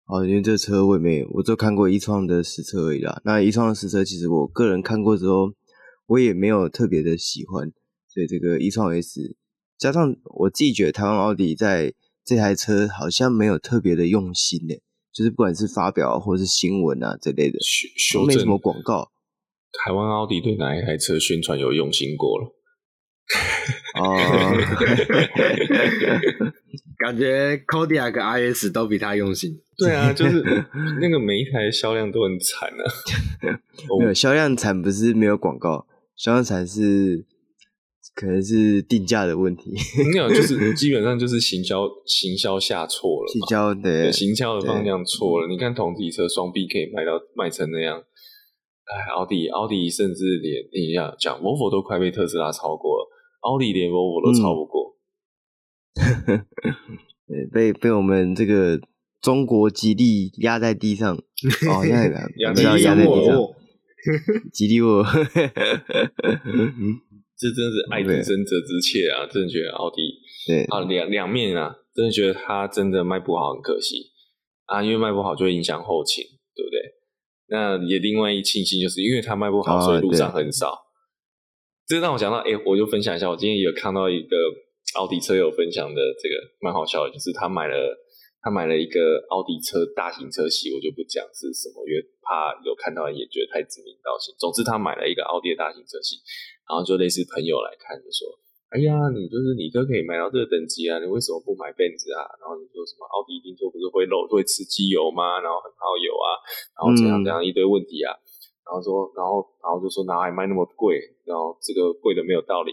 好，因为这车我也没有，我就看过 e-tron 的实车而已啦。那 e-tron 的实车，其实我个人看过之后，我也没有特别的喜欢。所以这个 e-tron S，加上我自己觉得台湾奥迪在这台车好像没有特别的用心诶，就是不管是发表或是新闻啊这类的，都没什么广告。台湾奥迪对哪一台车宣传有用心过了？哦，感觉 Kodiaq IS 都比他用心。对啊，就是那个每一台销量都很惨啊。没有销量惨，不是没有广告，销量惨是可能是定价的问题。没有，就是基本上就是行销行销下错了，行销的行销的方向错了。你看同体车双 B 可以卖到卖成那样。哎，奥迪，奥迪甚至连你要讲，Volvo 都快被特斯拉超过了，奥迪连 Volvo 都超不过，嗯、被被我们这个中国吉利压在地上，哦，压在压在地上，吉利我，这真的是爱之深责之切啊！真的觉得奥迪对啊，两两面啊，真的觉得它真的卖不好，很可惜啊，因为卖不好就会影响后勤？那也另外一庆幸，就是因为它卖不好，所以路上很少。哦、这让我想到，哎、欸，我就分享一下，我今天有看到一个奥迪车友分享的，这个蛮好笑的，就是他买了他买了一个奥迪车大型车系，我就不讲是什么，因为怕有看到也觉得太指名道姓。总之，他买了一个奥迪的大型车系，然后就类似朋友来看，就说。哎呀，你就是你都可以买到这个等级啊，你为什么不买 Benz 啊？然后你说什么奥迪听说不是会漏会吃机油吗？然后很耗油啊，然后这样这样一堆问题啊，然后说，然后然后就说哪还卖那么贵？然后这个贵的没有道理，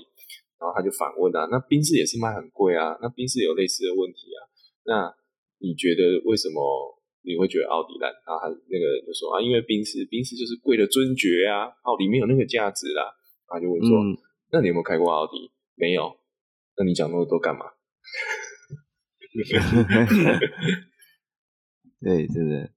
然后他就反问啊，那宾士也是卖很贵啊，那宾士有类似的问题啊，那你觉得为什么你会觉得奥迪烂？然后他那个人就说啊，因为宾士宾士就是贵的尊爵啊，奥迪没有那个价值啦。他就问说，嗯、那你有没有开过奥迪？没有，那你讲那么多干嘛？对，真的，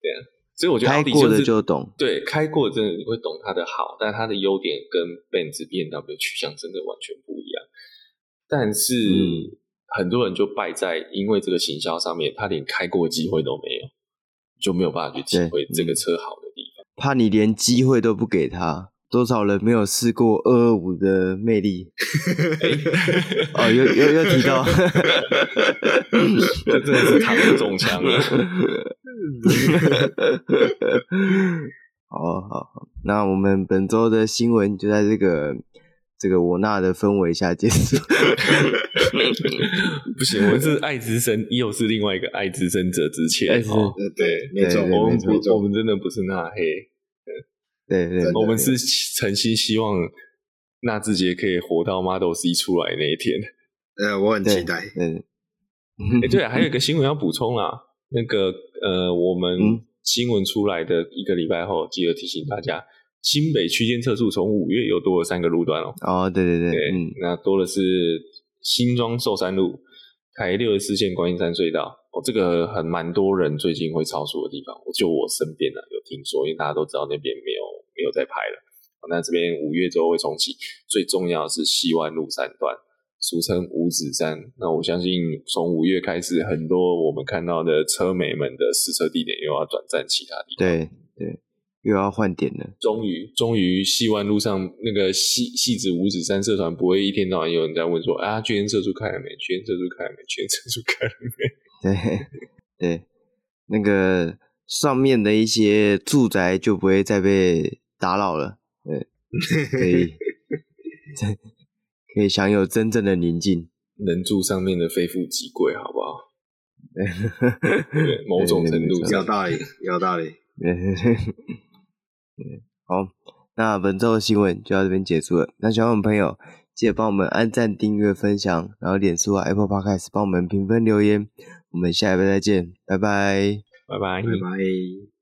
对啊，所以我觉得奥迪、开过的就懂，对，开过真的你会懂它的好，但它的优点跟 Benz、BMW 的取向真的完全不一样。但是、嗯、很多人就败在因为这个行销上面，他连开过的机会都没有，就没有办法去体会这个车好的地方。怕你连机会都不给他。多少人没有试过二二五的魅力？哦，又又又提到，这真的是躺着中枪了。好好好，那我们本周的新闻就在这个这个我那的氛围下结束。不行，我们是爱之深，又是另外一个爱之深者之切。哦，对，没错，我们不，我们真的不是那黑。对对，对，我们是诚心希望纳智捷可以活到 Model C 出来那一天。呃，我很期待。嗯，哎，对，还有一个新闻要补充啦。那个呃，我们新闻出来的一个礼拜后，记得提醒大家，新北区间测速从五月又多了三个路段哦。哦，对对对，对，嗯，那多的是新庄寿山路、台六十四线观音山隧道。哦，这个很蛮多人最近会超速的地方，就我身边呢有听说，因为大家都知道那边没有。没有在拍了，那这边五月之后会重启。最重要的是西湾路三段，俗称五指山。那我相信从五月开始，很多我们看到的车美们的试车地点又要转战其他地方。对对，又要换点了。终于，终于西湾路上那个戏戏子五指山社团不会一天到晚有人在问说啊，区间测速开了没？区间测速开了没？区间测速开了没？对对，那个上面的一些住宅就不会再被。打扰了，对，可以，可以享有真正的宁静。能住上面的非富即贵，好不好？对，某种程度有道理，有道理。好，那本周的新闻就到这边结束了。那喜欢我们朋友，记得帮我们按赞、订阅、分享，然后脸书啊、Apple Podcast 帮我们评分留言。我们下一回再见，拜拜，拜拜，拜拜。